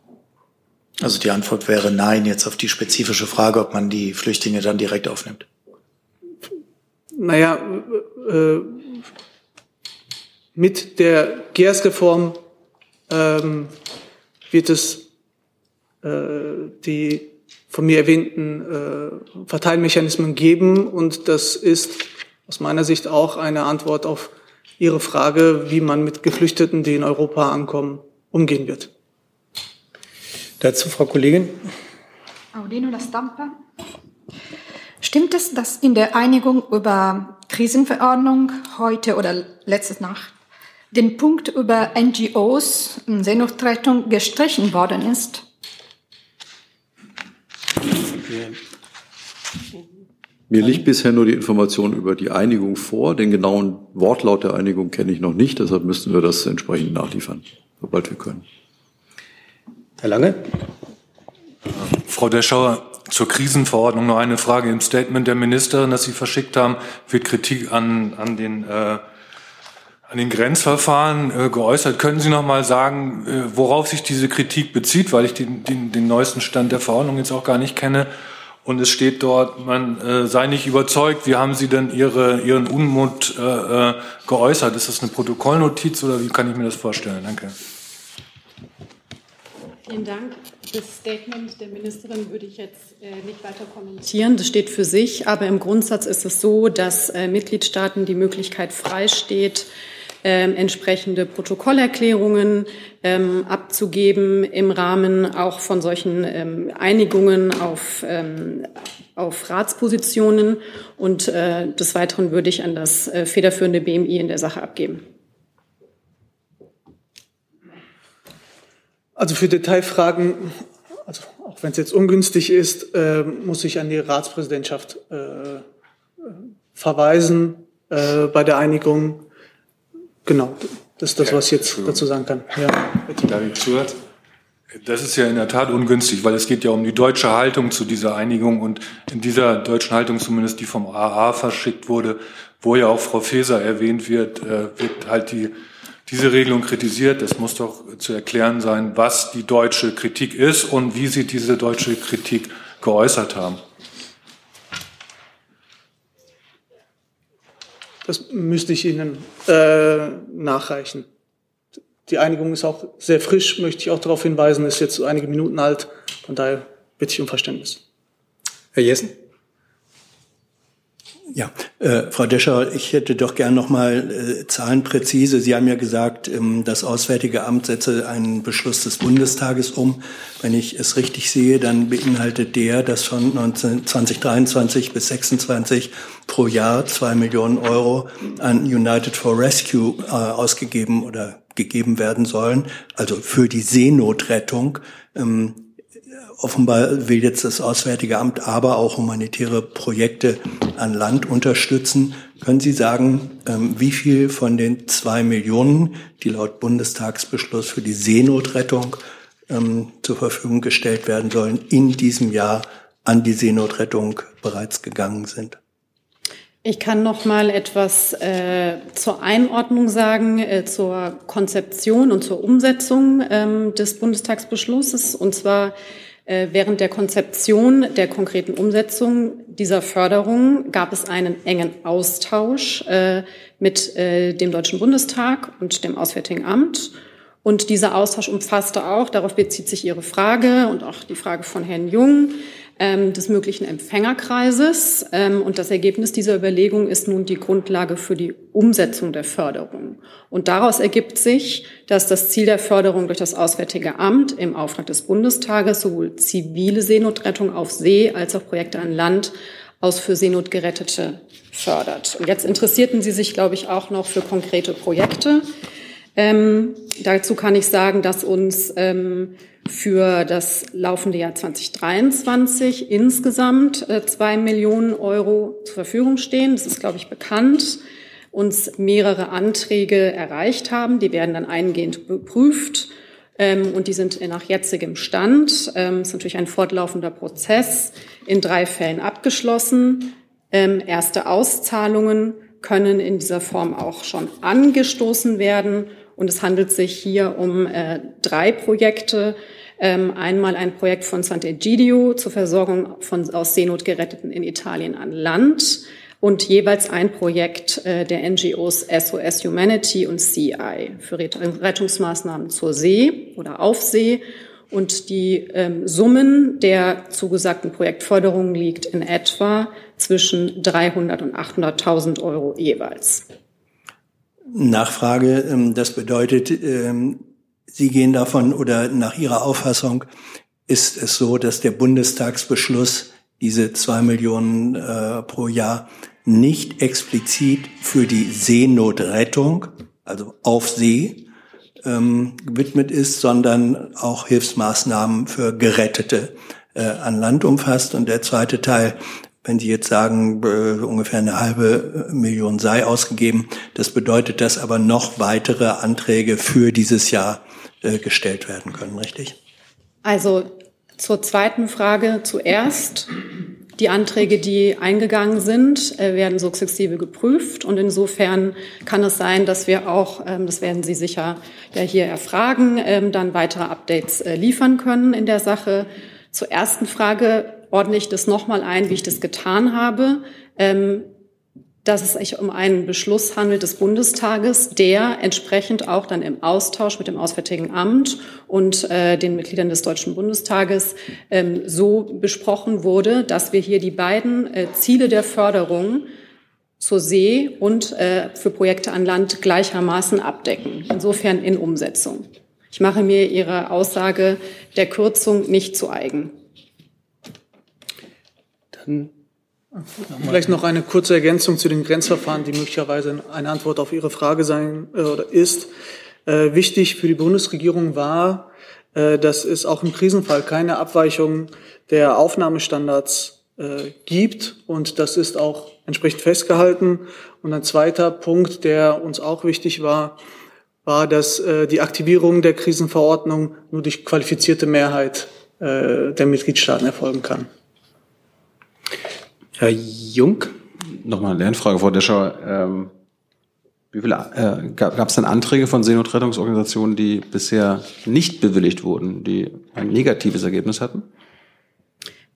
S9: Also die Antwort wäre nein jetzt auf die spezifische Frage, ob man die Flüchtlinge dann direkt aufnimmt.
S12: Naja, äh, mit der GERS-Reform ähm, wird es äh, die von mir erwähnten äh, Verteilmechanismen geben. Und das ist aus meiner Sicht auch eine Antwort auf Ihre Frage, wie man mit Geflüchteten, die in Europa ankommen, umgehen wird.
S1: Dazu Frau Kollegin.
S13: Audino La Stampa. Stimmt es, dass in der Einigung über Krisenverordnung heute oder letzte Nacht den Punkt über NGOs und Seenotrettung gestrichen worden ist?
S2: Mir liegt bisher nur die Information über die Einigung vor. Den genauen Wortlaut der Einigung kenne ich noch nicht. Deshalb müssten wir das entsprechend nachliefern, sobald wir können.
S1: Herr Lange.
S14: Frau Deschauer, zur Krisenverordnung noch eine Frage. Im Statement der Ministerin, das Sie verschickt haben, wird Kritik an, an den äh, an den Grenzverfahren äh, geäußert. Können Sie noch mal sagen, äh, worauf sich diese Kritik bezieht, weil ich den, den, den neuesten Stand der Verordnung jetzt auch gar nicht kenne. Und es steht dort, man äh, sei nicht überzeugt. Wie haben Sie denn Ihre, Ihren Unmut äh, äh, geäußert? Ist das eine Protokollnotiz oder wie kann ich mir das vorstellen? Danke.
S8: Vielen Dank. Das Statement der Ministerin würde ich jetzt äh, nicht weiter kommentieren. Das steht für sich. Aber im Grundsatz ist es so, dass äh, Mitgliedstaaten die Möglichkeit freisteht, ähm, entsprechende Protokollerklärungen ähm, abzugeben im Rahmen auch von solchen ähm, Einigungen auf, ähm, auf Ratspositionen. Und äh, des Weiteren würde ich an das äh, federführende BMI in der Sache abgeben.
S12: Also für Detailfragen, also auch wenn es jetzt ungünstig ist, äh, muss ich an die Ratspräsidentschaft äh, verweisen äh, bei der Einigung. Genau, das ist das, was ich jetzt dazu sagen kann. Ja, bitte.
S14: Das ist ja in der Tat ungünstig, weil es geht ja um die deutsche Haltung zu dieser Einigung und in dieser deutschen Haltung, zumindest die vom AA verschickt wurde, wo ja auch Frau Faeser erwähnt wird, äh, wird halt die, diese Regelung kritisiert. Es muss doch zu erklären sein, was die deutsche Kritik ist und wie Sie diese deutsche Kritik geäußert haben.
S12: Das müsste ich Ihnen äh, nachreichen. Die Einigung ist auch sehr frisch, möchte ich auch darauf hinweisen, ist jetzt einige Minuten alt. Von daher bitte ich um Verständnis.
S1: Herr Jessen?
S3: Ja, äh, Frau Descher, ich hätte doch gern noch mal äh, Zahlen präzise. Sie haben ja gesagt, ähm, das Auswärtige Amt setze einen Beschluss des Bundestages um. Wenn ich es richtig sehe, dann beinhaltet der, dass von 19, 2023 bis 26 pro Jahr zwei Millionen Euro an United for Rescue äh, ausgegeben oder gegeben werden sollen, also für die Seenotrettung. Ähm, offenbar will jetzt das Auswärtige Amt aber auch humanitäre Projekte an Land unterstützen. Können Sie sagen, ähm, wie viel von den zwei Millionen, die laut Bundestagsbeschluss für die Seenotrettung ähm, zur Verfügung gestellt werden sollen, in diesem Jahr an die Seenotrettung bereits gegangen sind?
S8: Ich kann noch mal etwas äh, zur Einordnung sagen, äh, zur Konzeption und zur Umsetzung ähm, des Bundestagsbeschlusses. Und zwar äh, während der Konzeption der konkreten Umsetzung dieser Förderung gab es einen engen Austausch äh, mit äh, dem Deutschen Bundestag und dem Auswärtigen Amt. Und dieser Austausch umfasste auch, darauf bezieht sich Ihre Frage und auch die Frage von Herrn Jung, ähm, des möglichen Empfängerkreises. Ähm, und das Ergebnis dieser Überlegung ist nun die Grundlage für die Umsetzung der Förderung. Und daraus ergibt sich, dass das Ziel der Förderung durch das Auswärtige Amt im Auftrag des Bundestages sowohl zivile Seenotrettung auf See als auch Projekte an Land aus für Seenotgerettete fördert. Und jetzt interessierten Sie sich, glaube ich, auch noch für konkrete Projekte. Ähm, dazu kann ich sagen, dass uns ähm, für das laufende Jahr 2023 insgesamt äh, zwei Millionen Euro zur Verfügung stehen. Das ist, glaube ich, bekannt. Uns mehrere Anträge erreicht haben. Die werden dann eingehend beprüft. Ähm, und die sind nach jetzigem Stand. Ähm, ist natürlich ein fortlaufender Prozess in drei Fällen abgeschlossen. Ähm, erste Auszahlungen können in dieser Form auch schon angestoßen werden. Und es handelt sich hier um äh, drei Projekte. Ähm, einmal ein Projekt von Sant'Egidio zur Versorgung von aus Seenot geretteten in Italien an Land und jeweils ein Projekt äh, der NGOs SOS Humanity und CI für Rettungsmaßnahmen zur See oder auf See. Und die ähm, Summen der zugesagten Projektförderung liegt in etwa zwischen 300 und 800.000 Euro jeweils.
S3: Nachfrage, ähm, das bedeutet, ähm, Sie gehen davon oder nach Ihrer Auffassung ist es so, dass der Bundestagsbeschluss diese zwei Millionen äh, pro Jahr nicht explizit für die Seenotrettung, also auf See, ähm, gewidmet ist, sondern auch Hilfsmaßnahmen für Gerettete äh, an Land umfasst. Und der zweite Teil, wenn Sie jetzt sagen, äh, ungefähr eine halbe Million sei ausgegeben, das bedeutet, dass aber noch weitere Anträge für dieses Jahr äh, gestellt werden können, richtig?
S8: Also zur zweiten Frage zuerst. Die Anträge, die eingegangen sind, äh, werden sukzessive geprüft. Und insofern kann es sein, dass wir auch, ähm, das werden Sie sicher ja hier erfragen, ähm, dann weitere Updates äh, liefern können in der Sache. Zur ersten Frage ordne ich das nochmal ein, wie ich das getan habe. Ähm, dass es sich um einen Beschluss handelt des Bundestages, der entsprechend auch dann im Austausch mit dem Auswärtigen Amt und äh, den Mitgliedern des Deutschen Bundestages ähm, so besprochen wurde, dass wir hier die beiden äh, Ziele der Förderung zur See und äh, für Projekte an Land gleichermaßen abdecken. Insofern in Umsetzung. Ich mache mir Ihre Aussage der Kürzung nicht zu eigen.
S12: Vielleicht noch eine kurze Ergänzung zu den Grenzverfahren, die möglicherweise eine Antwort auf Ihre Frage sein äh, oder ist. Äh, wichtig für die Bundesregierung war, äh, dass es auch im Krisenfall keine Abweichung der Aufnahmestandards äh, gibt und das ist auch entsprechend festgehalten. Und ein zweiter Punkt, der uns auch wichtig war, war, dass äh, die Aktivierung der Krisenverordnung nur durch qualifizierte Mehrheit äh, der Mitgliedstaaten erfolgen kann.
S4: Herr Jung? Nochmal eine Lernfrage, Frau Deschauer. Ähm, wie viele, äh, gab es denn Anträge von Seenotrettungsorganisationen, die bisher nicht bewilligt wurden, die ein negatives Ergebnis hatten?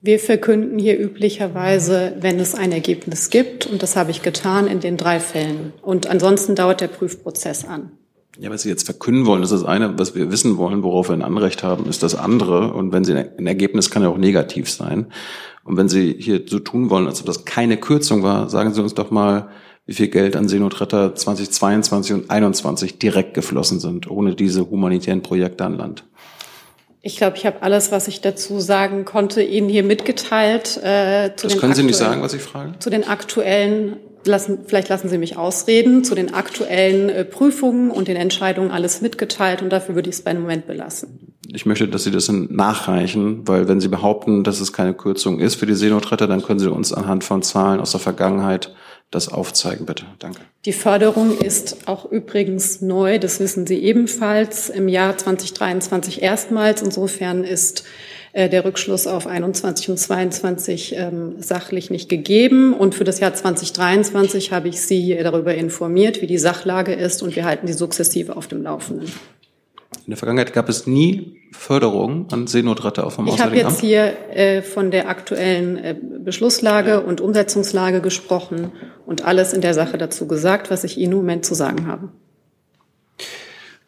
S8: Wir verkünden hier üblicherweise, wenn es ein Ergebnis gibt, und das habe ich getan in den drei Fällen. Und ansonsten dauert der Prüfprozess an.
S4: Ja, was Sie jetzt verkünden wollen, das ist das eine. Was wir wissen wollen, worauf wir ein Anrecht haben, ist das andere. Und wenn Sie ein Ergebnis kann ja auch negativ sein. Und wenn Sie hier so tun wollen, als ob das keine Kürzung war, sagen Sie uns doch mal, wie viel Geld an Seenotretter 2022 und 2021 direkt geflossen sind, ohne diese humanitären Projekte an Land.
S8: Ich glaube, ich habe alles, was ich dazu sagen konnte, Ihnen hier mitgeteilt.
S4: Äh, zu das können Sie nicht sagen, was ich frage?
S8: Zu den aktuellen, lassen, vielleicht lassen Sie mich ausreden, zu den aktuellen äh, Prüfungen und den Entscheidungen alles mitgeteilt und dafür würde ich es bei einem Moment belassen.
S4: Ich möchte, dass Sie das nachreichen, weil wenn Sie behaupten, dass es keine Kürzung ist für die Seenotretter, dann können Sie uns anhand von Zahlen aus der Vergangenheit das aufzeigen, bitte. Danke.
S8: Die Förderung ist auch übrigens neu, das wissen Sie ebenfalls, im Jahr 2023 erstmals. Insofern ist der Rückschluss auf 21 und 22 ähm, sachlich nicht gegeben. Und für das Jahr 2023 habe ich Sie darüber informiert, wie die Sachlage ist, und wir halten Sie sukzessive auf dem Laufenden.
S4: In der Vergangenheit gab es nie Förderung an Seenotretter auf dem
S8: Ich habe jetzt hier äh, von der aktuellen äh, Beschlusslage und Umsetzungslage gesprochen und alles in der Sache dazu gesagt, was ich Ihnen im Moment zu sagen habe.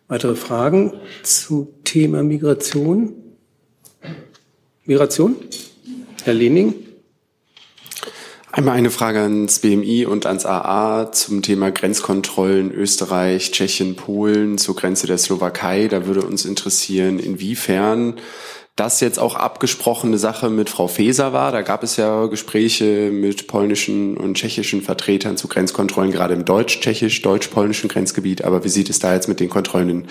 S1: Weitere Fragen zum Thema Migration? Migration? Herr Lening?
S15: Einmal eine Frage ans BMI und ans AA zum Thema Grenzkontrollen Österreich, Tschechien, Polen zur Grenze der Slowakei. Da würde uns interessieren, inwiefern das jetzt auch abgesprochene Sache mit Frau Faeser war. Da gab es ja Gespräche mit polnischen und tschechischen Vertretern zu Grenzkontrollen, gerade im deutsch-tschechisch, deutsch-polnischen Grenzgebiet. Aber wie sieht es da jetzt mit den Kontrollen in,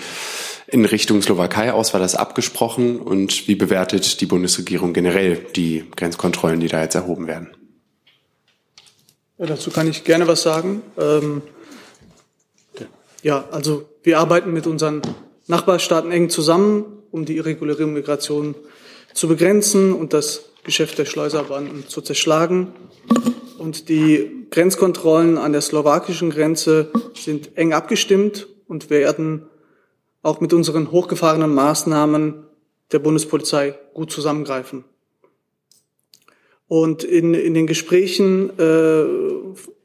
S15: in Richtung Slowakei aus? War das abgesprochen? Und wie bewertet die Bundesregierung generell die Grenzkontrollen, die da jetzt erhoben werden?
S12: Ja, dazu kann ich gerne was sagen. Ähm, ja, also wir arbeiten mit unseren Nachbarstaaten eng zusammen, um die irreguläre Migration zu begrenzen und das Geschäft der Schleuserbanden zu zerschlagen. Und die Grenzkontrollen an der slowakischen Grenze sind eng abgestimmt und werden auch mit unseren hochgefahrenen Maßnahmen der Bundespolizei gut zusammengreifen. Und in, in den Gesprächen äh,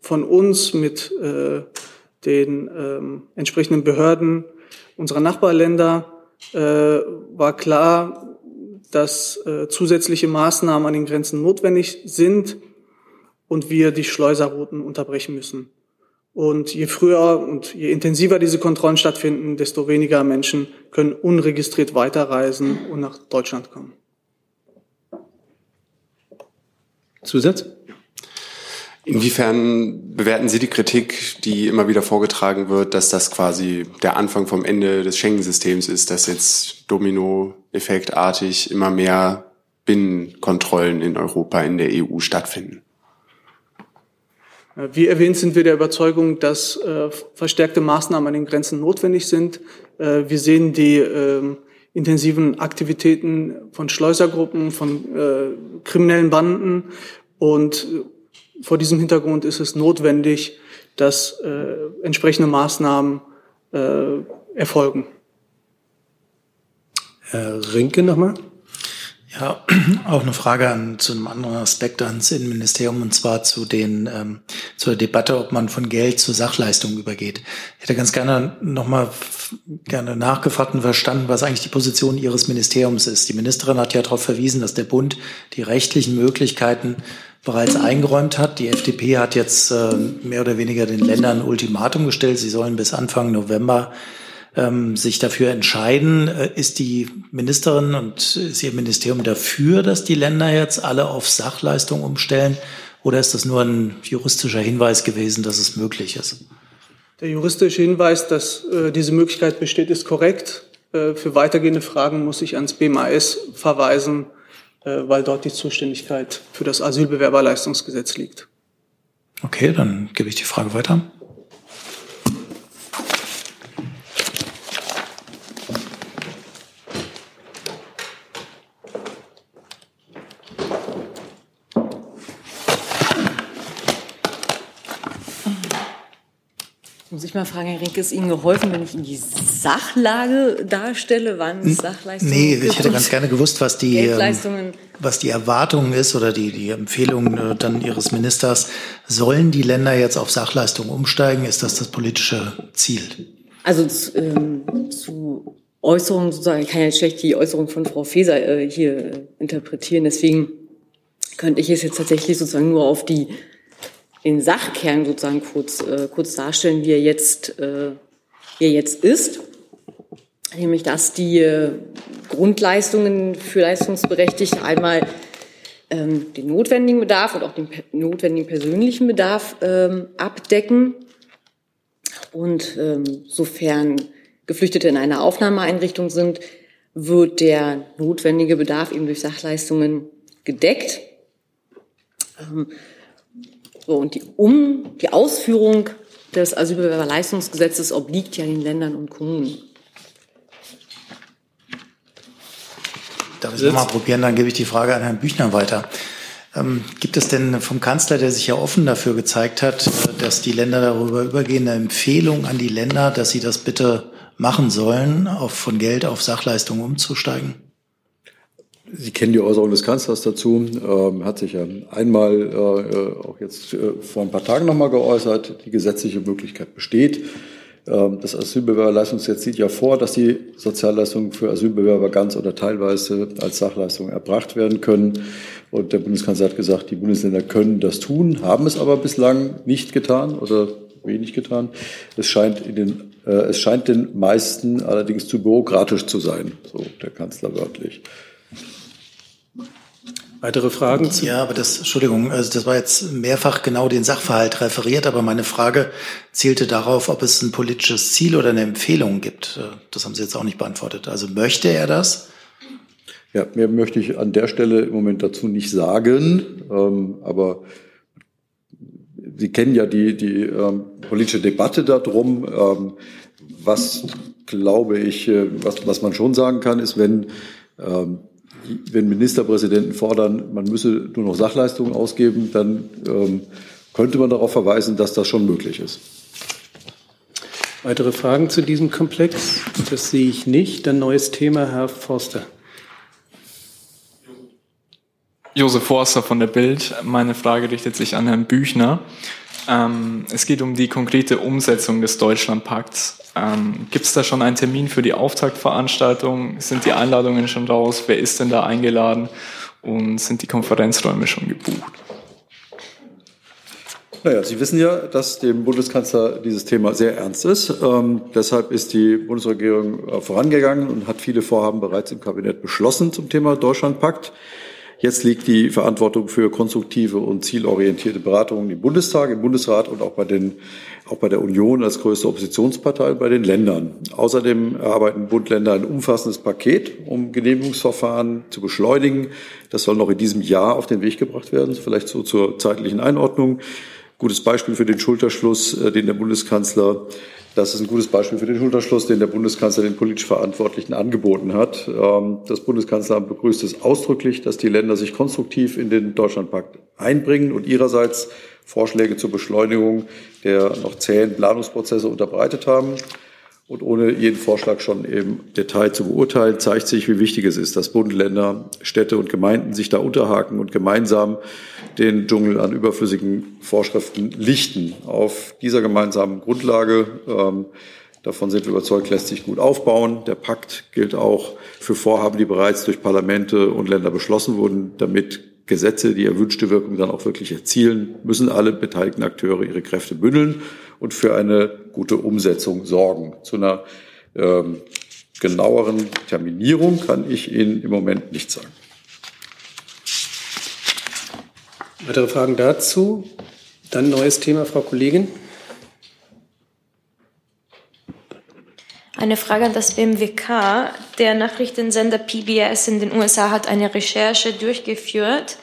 S12: von uns mit äh, den ähm, entsprechenden Behörden unserer Nachbarländer äh, war klar, dass äh, zusätzliche Maßnahmen an den Grenzen notwendig sind und wir die Schleuserrouten unterbrechen müssen. Und je früher und je intensiver diese Kontrollen stattfinden, desto weniger Menschen können unregistriert weiterreisen und nach Deutschland kommen.
S1: Zusatz?
S15: Inwiefern bewerten Sie die Kritik, die immer wieder vorgetragen wird, dass das quasi der Anfang vom Ende des Schengen-Systems ist, dass jetzt Domino-effektartig immer mehr Binnenkontrollen in Europa, in der EU stattfinden?
S12: Wie erwähnt sind wir der Überzeugung, dass äh, verstärkte Maßnahmen an den Grenzen notwendig sind. Äh, wir sehen die äh, intensiven Aktivitäten von Schleusergruppen, von äh, kriminellen Banden. Und vor diesem Hintergrund ist es notwendig, dass äh, entsprechende Maßnahmen äh, erfolgen.
S1: Herr Rinke nochmal.
S9: Ja, auch eine Frage an, zu einem anderen Aspekt ans Innenministerium und zwar zu den ähm, zur Debatte, ob man von Geld zu Sachleistung übergeht. Ich hätte ganz gerne nochmal gerne nachgefragt und verstanden, was eigentlich die Position Ihres Ministeriums ist. Die Ministerin hat ja darauf verwiesen, dass der Bund die rechtlichen Möglichkeiten bereits eingeräumt hat. Die FDP hat jetzt äh, mehr oder weniger den Ländern Ultimatum gestellt. Sie sollen bis Anfang November ähm, sich dafür entscheiden. Äh, ist die Ministerin und ist ihr Ministerium dafür, dass die Länder jetzt alle auf Sachleistung umstellen? Oder ist das nur ein juristischer Hinweis gewesen, dass es möglich ist?
S12: Der juristische Hinweis, dass äh, diese Möglichkeit besteht, ist korrekt. Äh, für weitergehende Fragen muss ich ans BMAS verweisen, weil dort die Zuständigkeit für das Asylbewerberleistungsgesetz liegt.
S9: Okay, dann gebe ich die Frage weiter.
S16: Mal fragen, Herr Rinke, ist Ihnen geholfen, wenn ich Ihnen die Sachlage darstelle, wann Sachleistungen
S9: Nee, ich hätte ganz gerne gewusst, was die, ähm, was die Erwartung ist oder die, die Empfehlung äh, dann Ihres Ministers. Sollen die Länder jetzt auf Sachleistungen umsteigen? Ist das das politische Ziel?
S16: Also zu, ähm, zu Äußerungen sozusagen, ich kann ja schlecht die Äußerung von Frau Faeser äh, hier äh, interpretieren, deswegen könnte ich es jetzt tatsächlich sozusagen nur auf die den Sachkern sozusagen kurz, äh, kurz darstellen, wie er jetzt, äh, wie er jetzt ist. Nämlich, dass die äh, Grundleistungen für Leistungsberechtigte einmal ähm, den notwendigen Bedarf und auch den notwendigen persönlichen Bedarf ähm, abdecken. Und ähm, sofern Geflüchtete in einer Aufnahmeeinrichtung sind, wird der notwendige Bedarf eben durch Sachleistungen gedeckt. Ähm, so, und die, um, die Ausführung des Asylbewerberleistungsgesetzes obliegt ja den Ländern und Kommunen.
S9: Darf ich es nochmal probieren? Dann gebe ich die Frage an Herrn Büchner weiter. Ähm, gibt es denn vom Kanzler, der sich ja offen dafür gezeigt hat, äh, dass die Länder darüber übergehen, eine Empfehlung an die Länder, dass sie das bitte machen sollen, auf, von Geld auf Sachleistungen umzusteigen?
S2: Sie kennen die Äußerung des Kanzlers dazu, ähm, hat sich ja einmal äh, auch jetzt äh, vor ein paar Tagen nochmal geäußert, die gesetzliche Möglichkeit besteht. Ähm, das Asylbewerberleistungsgesetz sieht ja vor, dass die Sozialleistungen für Asylbewerber ganz oder teilweise als Sachleistung erbracht werden können. Und der Bundeskanzler hat gesagt, die Bundesländer können das tun, haben es aber bislang nicht getan oder wenig getan. Es scheint, in den, äh, es scheint den meisten allerdings zu bürokratisch zu sein, so der Kanzler wörtlich.
S1: Weitere Fragen?
S9: Zu ja, aber das, Entschuldigung, also das war jetzt mehrfach genau den Sachverhalt referiert, aber meine Frage zielte darauf, ob es ein politisches Ziel oder eine Empfehlung gibt. Das haben Sie jetzt auch nicht beantwortet. Also möchte er das?
S2: Ja, mehr möchte ich an der Stelle im Moment dazu nicht sagen, ähm, aber Sie kennen ja die, die ähm, politische Debatte darum. Ähm, was glaube ich, äh, was, was man schon sagen kann, ist, wenn ähm, wenn Ministerpräsidenten fordern, man müsse nur noch Sachleistungen ausgeben, dann ähm, könnte man darauf verweisen, dass das schon möglich ist.
S1: Weitere Fragen zu diesem Komplex? Das sehe ich nicht. Dann neues Thema, Herr Forster.
S17: Josef Forster von der Bild. Meine Frage richtet sich an Herrn Büchner. Ähm, es geht um die konkrete Umsetzung des Deutschlandpakts. Ähm, Gibt es da schon einen Termin für die Auftaktveranstaltung? Sind die Einladungen schon raus? Wer ist denn da eingeladen? Und sind die Konferenzräume schon gebucht?
S2: Naja, Sie wissen ja, dass dem Bundeskanzler dieses Thema sehr ernst ist. Ähm, deshalb ist die Bundesregierung äh, vorangegangen und hat viele Vorhaben bereits im Kabinett beschlossen zum Thema Deutschlandpakt. Jetzt liegt die Verantwortung für konstruktive und zielorientierte Beratungen im Bundestag, im Bundesrat und auch bei, den, auch bei der Union als größte Oppositionspartei bei den Ländern. Außerdem erarbeiten Bund Länder ein umfassendes Paket, um Genehmigungsverfahren zu beschleunigen. Das soll noch in diesem Jahr auf den Weg gebracht werden, vielleicht so zur zeitlichen Einordnung. Gutes Beispiel für den Schulterschluss, äh, den der Bundeskanzler das ist ein gutes Beispiel für den Schulterschluss, den der Bundeskanzler den politisch Verantwortlichen angeboten hat. Ähm, das Bundeskanzleramt begrüßt es ausdrücklich, dass die Länder sich konstruktiv in den Deutschlandpakt einbringen und ihrerseits Vorschläge zur Beschleunigung der noch zähen Planungsprozesse unterbreitet haben. Und ohne jeden Vorschlag schon im Detail zu beurteilen, zeigt sich, wie wichtig es ist, dass Bund, Länder, Städte und Gemeinden sich da unterhaken und gemeinsam den Dschungel an überflüssigen Vorschriften lichten. Auf dieser gemeinsamen Grundlage, ähm, davon sind wir überzeugt, lässt sich gut aufbauen. Der Pakt gilt auch für Vorhaben, die bereits durch Parlamente und Länder beschlossen wurden, damit Gesetze die erwünschte Wirkung dann auch wirklich erzielen, müssen alle beteiligten Akteure ihre Kräfte bündeln und für eine gute Umsetzung sorgen. Zu einer ähm, genaueren Terminierung kann ich Ihnen im Moment nicht sagen.
S1: Weitere Fragen dazu? Dann neues Thema, Frau Kollegin.
S18: Eine Frage an das BMWK. Der Nachrichtensender PBS in den USA hat eine Recherche durchgeführt,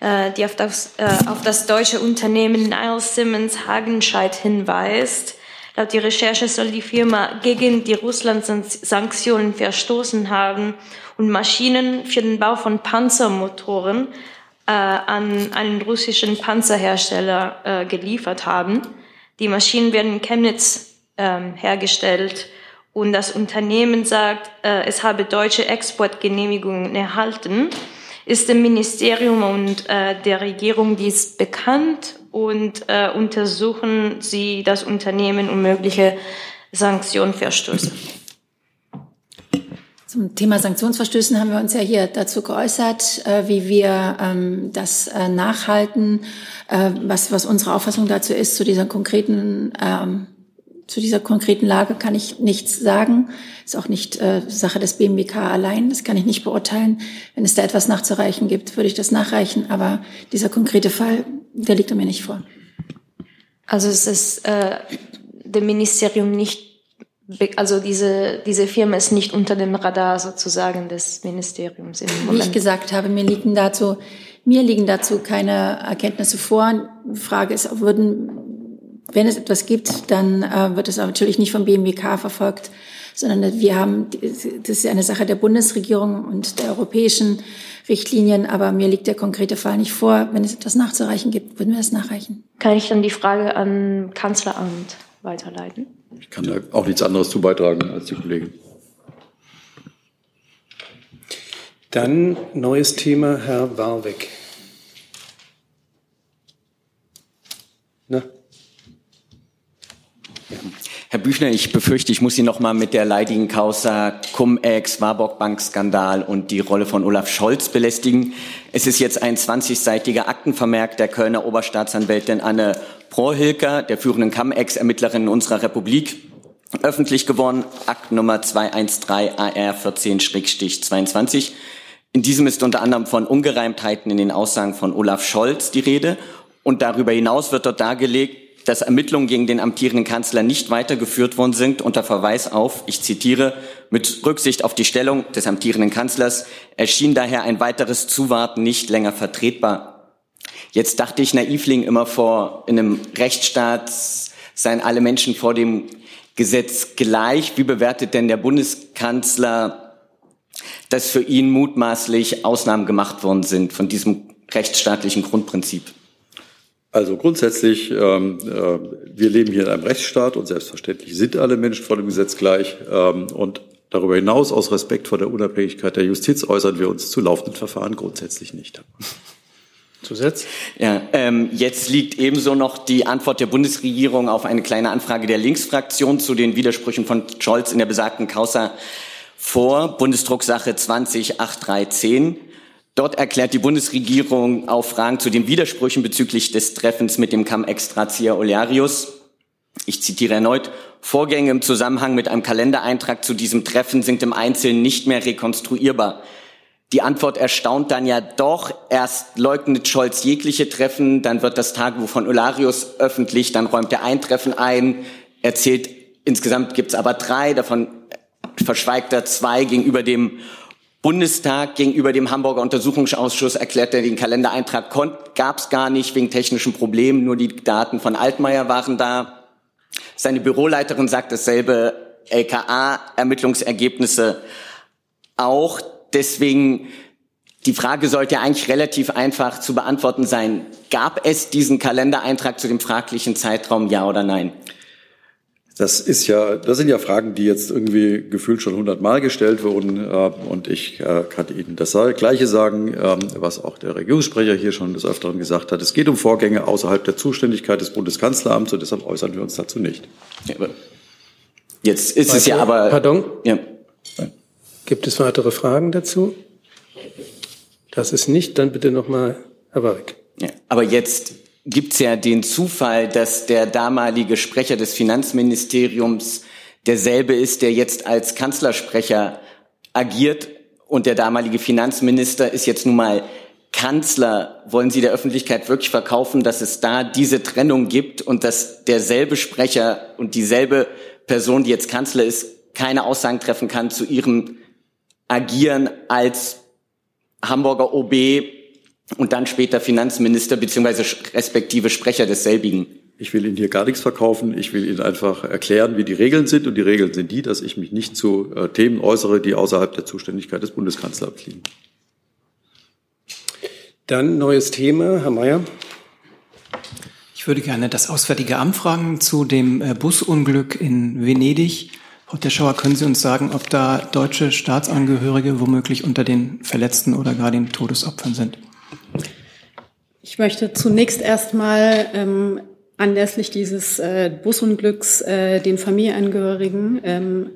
S18: äh, die auf das, äh, auf das deutsche Unternehmen Niles Simmons Hagenscheid hinweist. Laut der Recherche soll die Firma gegen die Russland-Sanktionen verstoßen haben und Maschinen für den Bau von Panzermotoren äh, an einen russischen Panzerhersteller äh, geliefert haben. Die Maschinen werden in Chemnitz äh, hergestellt und das Unternehmen sagt, äh, es habe deutsche Exportgenehmigungen erhalten. Ist dem Ministerium und äh, der Regierung dies bekannt und äh, untersuchen Sie das Unternehmen um mögliche Sanktionenverstöße?
S5: Zum Thema Sanktionsverstößen haben wir uns ja hier dazu geäußert, äh, wie wir ähm, das äh, nachhalten, äh, was, was unsere Auffassung dazu ist, zu dieser konkreten ähm, zu dieser konkreten Lage kann ich nichts sagen. Ist auch nicht Sache des BMWK allein. Das kann ich nicht beurteilen. Wenn es da etwas nachzureichen gibt, würde ich das nachreichen. Aber dieser konkrete Fall, der liegt mir nicht vor.
S18: Also es ist äh, dem Ministerium nicht, also diese, diese Firma ist nicht unter dem Radar sozusagen des Ministeriums im
S5: Moment. Wie ich gesagt habe, mir liegen dazu, mir liegen dazu keine Erkenntnisse vor. Die Frage ist, würden wenn es etwas gibt, dann äh, wird es natürlich nicht vom BMWK verfolgt, sondern wir haben, das ist eine Sache der Bundesregierung und der europäischen Richtlinien, aber mir liegt der konkrete Fall nicht vor. Wenn es etwas nachzureichen gibt, würden wir es nachreichen.
S18: Kann ich dann die Frage an Kanzleramt weiterleiten?
S2: Ich kann da auch nichts anderes zu beitragen als die Kollegin.
S1: Dann neues Thema, Herr Warwick.
S19: Na? Herr Büchner, ich befürchte, ich muss Sie noch mal mit der leidigen Causa Cum-Ex, Warburg Bank-Skandal und die Rolle von Olaf Scholz belästigen. Es ist jetzt ein 20-seitiger Aktenvermerk der Kölner Oberstaatsanwältin Anne Prohilker, der führenden Cum-Ex-Ermittlerin unserer Republik, öffentlich geworden, Akt Nummer 213 AR 14-22. In diesem ist unter anderem von Ungereimtheiten in den Aussagen von Olaf Scholz die Rede. Und darüber hinaus wird dort dargelegt, dass Ermittlungen gegen den amtierenden Kanzler nicht weitergeführt worden sind, unter Verweis auf, ich zitiere, mit Rücksicht auf die Stellung des amtierenden Kanzlers erschien daher ein weiteres Zuwarten nicht länger vertretbar. Jetzt dachte ich naivling immer vor, in einem Rechtsstaat seien alle Menschen vor dem Gesetz gleich. Wie bewertet denn der Bundeskanzler, dass für ihn mutmaßlich Ausnahmen gemacht worden sind von diesem rechtsstaatlichen Grundprinzip?
S2: Also grundsätzlich, ähm, äh, wir leben hier in einem Rechtsstaat und selbstverständlich sind alle Menschen vor dem Gesetz gleich. Ähm, und darüber hinaus, aus Respekt vor der Unabhängigkeit der Justiz, äußern wir uns zu laufenden Verfahren grundsätzlich nicht.
S19: Zusatz? Ja, ähm, jetzt liegt ebenso noch die Antwort der Bundesregierung auf eine kleine Anfrage der Linksfraktion zu den Widersprüchen von Scholz in der besagten Causa vor, Bundesdrucksache 208310. Dort erklärt die Bundesregierung auf Fragen zu den Widersprüchen bezüglich des Treffens mit dem Kamm-Extrazieher Olearius. Ich zitiere erneut, Vorgänge im Zusammenhang mit einem Kalendereintrag zu diesem Treffen sind im Einzelnen nicht mehr rekonstruierbar. Die Antwort erstaunt dann ja doch. Erst leugnet Scholz jegliche Treffen, dann wird das Tagebuch von Olarius öffentlich, dann räumt er ein Treffen ein, erzählt, insgesamt gibt es aber drei, davon verschweigt er zwei gegenüber dem Bundestag gegenüber dem Hamburger Untersuchungsausschuss erklärte, den Kalendereintrag gab es gar nicht wegen technischen Problemen, nur die Daten von Altmaier waren da. Seine Büroleiterin sagt dasselbe, LKA-Ermittlungsergebnisse auch. Deswegen, die Frage sollte eigentlich relativ einfach zu beantworten sein. Gab es diesen Kalendereintrag zu dem fraglichen Zeitraum, ja oder nein?
S2: Das ist ja, das sind ja Fragen, die jetzt irgendwie gefühlt schon hundertmal gestellt wurden. Äh, und ich äh, kann Ihnen das Gleiche sagen, ähm, was auch der Regierungssprecher hier schon des Öfteren gesagt hat. Es geht um Vorgänge außerhalb der Zuständigkeit des Bundeskanzleramts und deshalb äußern wir uns dazu nicht.
S19: Jetzt ist es ja aber.
S1: Pardon? Ja. Gibt es weitere Fragen dazu? Das ist nicht, dann bitte nochmal Herr Warwick.
S19: Ja, aber jetzt gibt's ja den Zufall, dass der damalige Sprecher des Finanzministeriums derselbe ist, der jetzt als Kanzlersprecher agiert und der damalige Finanzminister ist jetzt nun mal Kanzler. Wollen Sie der Öffentlichkeit wirklich verkaufen, dass es da diese Trennung gibt und dass derselbe Sprecher und dieselbe Person, die jetzt Kanzler ist, keine Aussagen treffen kann zu ihrem Agieren als Hamburger OB und dann später Finanzminister beziehungsweise respektive Sprecher desselbigen.
S2: Ich will Ihnen hier gar nichts verkaufen. Ich will Ihnen einfach erklären, wie die Regeln sind. Und die Regeln sind die, dass ich mich nicht zu äh, Themen äußere, die außerhalb der Zuständigkeit des Bundeskanzlers liegen.
S1: Dann neues Thema, Herr Mayer.
S20: Ich würde gerne das Auswärtige Amt fragen zu dem äh, Busunglück in Venedig. Frau Teschauer, können Sie uns sagen, ob da deutsche Staatsangehörige womöglich unter den Verletzten oder gar den Todesopfern sind?
S8: Ich möchte zunächst erstmal ähm, anlässlich dieses äh, Busunglücks äh, den Familienangehörigen ähm,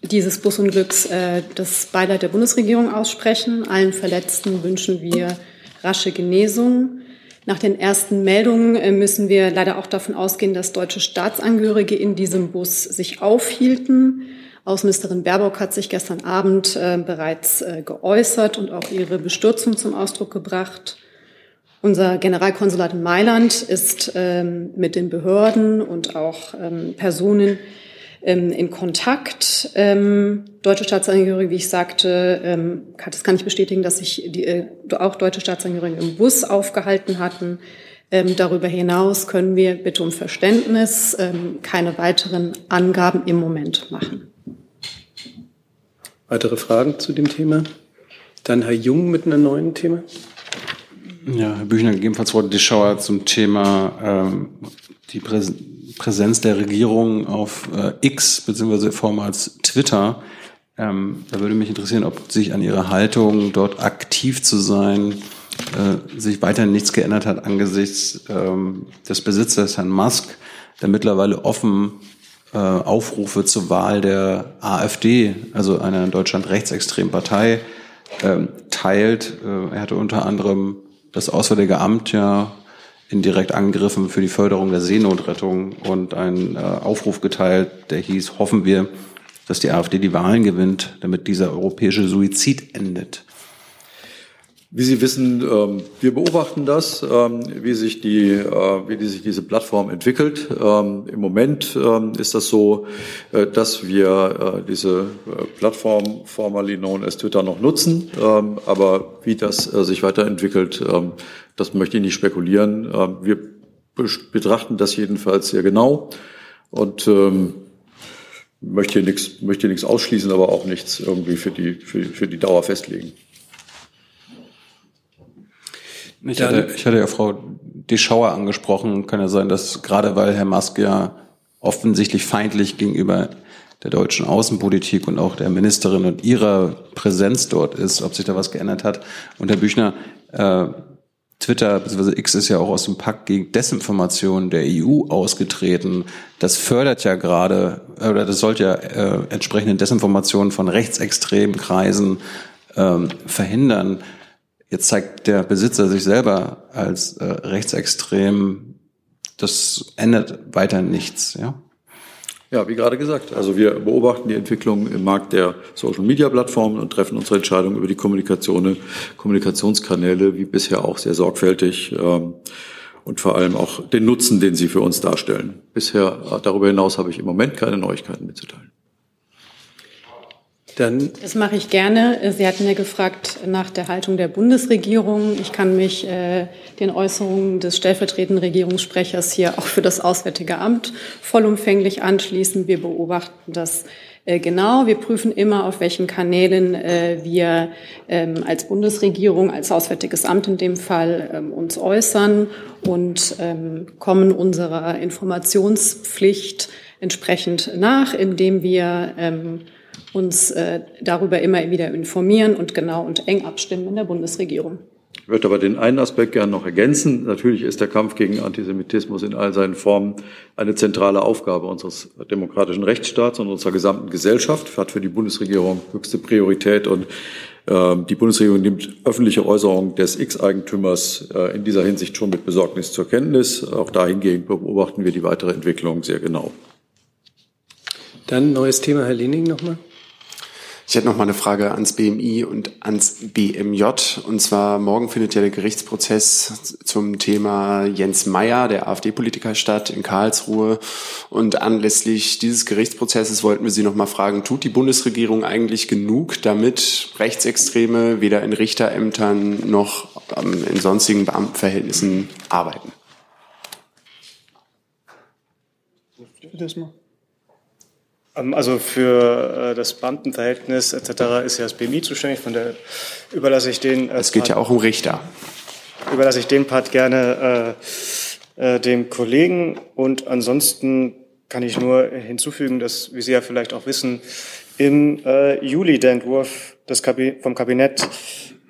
S8: dieses Busunglücks äh, das Beileid der Bundesregierung aussprechen. Allen Verletzten wünschen wir rasche Genesung. Nach den ersten Meldungen äh, müssen wir leider auch davon ausgehen, dass deutsche Staatsangehörige in diesem Bus sich aufhielten. Außenministerin Baerbock hat sich gestern Abend äh, bereits äh, geäußert und auch ihre Bestürzung zum Ausdruck gebracht. Unser Generalkonsulat in Mailand ist ähm, mit den Behörden und auch ähm, Personen ähm, in Kontakt. Ähm, deutsche Staatsangehörige, wie ich sagte, ähm, das kann ich bestätigen, dass sich die, äh, auch deutsche Staatsangehörige im Bus aufgehalten hatten. Ähm, darüber hinaus können wir bitte um Verständnis keine weiteren Angaben im Moment machen.
S1: Weitere Fragen zu dem Thema? Dann Herr Jung mit einem neuen Thema.
S4: Ja, Herr Büchner, gegebenenfalls Frau Deschauer zum Thema ähm, die Präs Präsenz der Regierung auf äh, X, beziehungsweise vormals Twitter. Ähm, da würde mich interessieren, ob sich an Ihrer Haltung, dort aktiv zu sein, äh, sich weiterhin nichts geändert hat angesichts ähm, des Besitzers, Herrn Musk, der mittlerweile offen äh, Aufrufe zur Wahl der AfD, also einer in Deutschland rechtsextremen Partei, ähm, teilt. Äh, er hatte unter anderem das Auswärtige Amt ja indirekt angegriffen für die Förderung der Seenotrettung und einen äh, Aufruf geteilt, der hieß, hoffen wir, dass die AfD die Wahlen gewinnt, damit dieser europäische Suizid endet.
S2: Wie Sie wissen, ähm, wir beobachten das, ähm, wie sich die, äh, wie sich diese Plattform entwickelt. Ähm, Im Moment ist das so, äh, dass wir äh, diese Plattform formerly known as Twitter noch nutzen. Aber wie das sich weiterentwickelt, das möchte ich nicht spekulieren. Wir betrachten das jedenfalls sehr genau und möchte hier nichts, möchte nichts ausschließen, aber auch nichts irgendwie für die, für, für die Dauer festlegen.
S4: Ich hatte, ich hatte ja Frau Deschauer angesprochen. Kann ja sein, dass gerade weil Herr Musk ja offensichtlich feindlich gegenüber der deutschen Außenpolitik und auch der Ministerin und ihrer Präsenz dort ist, ob sich da was geändert hat. Und Herr Büchner, äh, Twitter bzw. X ist ja auch aus dem Pakt gegen Desinformation der EU ausgetreten. Das fördert ja gerade, oder das sollte ja äh, entsprechende Desinformationen von rechtsextremen Kreisen ähm, verhindern. Jetzt zeigt der Besitzer sich selber als äh, rechtsextrem. Das ändert weiter nichts, ja?
S2: Ja, wie gerade gesagt. Also wir beobachten die Entwicklung im Markt der Social-Media-Plattformen und treffen unsere Entscheidungen über die Kommunikation, Kommunikationskanäle wie bisher auch sehr sorgfältig ähm, und vor allem auch den Nutzen, den sie für uns darstellen. Bisher äh, darüber hinaus habe ich im Moment keine Neuigkeiten mitzuteilen.
S8: Dann das mache ich gerne. Sie hatten ja gefragt nach der Haltung der Bundesregierung. Ich kann mich äh, den Äußerungen des stellvertretenden Regierungssprechers hier auch für das Auswärtige Amt vollumfänglich anschließen. Wir beobachten das äh, genau. Wir prüfen immer, auf welchen Kanälen äh, wir ähm, als Bundesregierung, als Auswärtiges Amt in dem Fall ähm, uns äußern und ähm, kommen unserer Informationspflicht entsprechend nach, indem wir ähm, uns äh, darüber immer wieder informieren und genau und eng abstimmen in der Bundesregierung.
S2: Ich würde aber den einen Aspekt gerne noch ergänzen. Natürlich ist der Kampf gegen Antisemitismus in all seinen Formen eine zentrale Aufgabe unseres demokratischen Rechtsstaats und unserer gesamten Gesellschaft, hat für die Bundesregierung höchste Priorität und äh, die Bundesregierung nimmt öffentliche Äußerungen des X-Eigentümers äh, in dieser Hinsicht schon mit Besorgnis zur Kenntnis. Auch dahingehend beobachten wir die weitere Entwicklung sehr genau.
S1: Dann neues Thema, Herr Lening nochmal.
S15: Ich hätte noch mal eine Frage ans BMI und ans BMJ. Und zwar morgen findet ja der Gerichtsprozess zum Thema Jens Meyer, der AfD-Politiker, statt in Karlsruhe. Und anlässlich dieses Gerichtsprozesses wollten wir Sie noch mal fragen, tut die Bundesregierung eigentlich genug, damit Rechtsextreme weder in Richterämtern noch ähm, in sonstigen Beamtenverhältnissen arbeiten?
S12: Das mal.
S21: Ähm, also für äh, das Beamtenverhältnis etc. ist ja das BMI zuständig, von der überlasse ich den.
S15: Äh, es geht Part, ja auch um Richter.
S21: Überlasse ich den Part gerne äh, äh, dem Kollegen und ansonsten kann ich nur hinzufügen, dass, wie Sie ja vielleicht auch wissen, im äh, Juli der Entwurf des Kabi vom Kabinett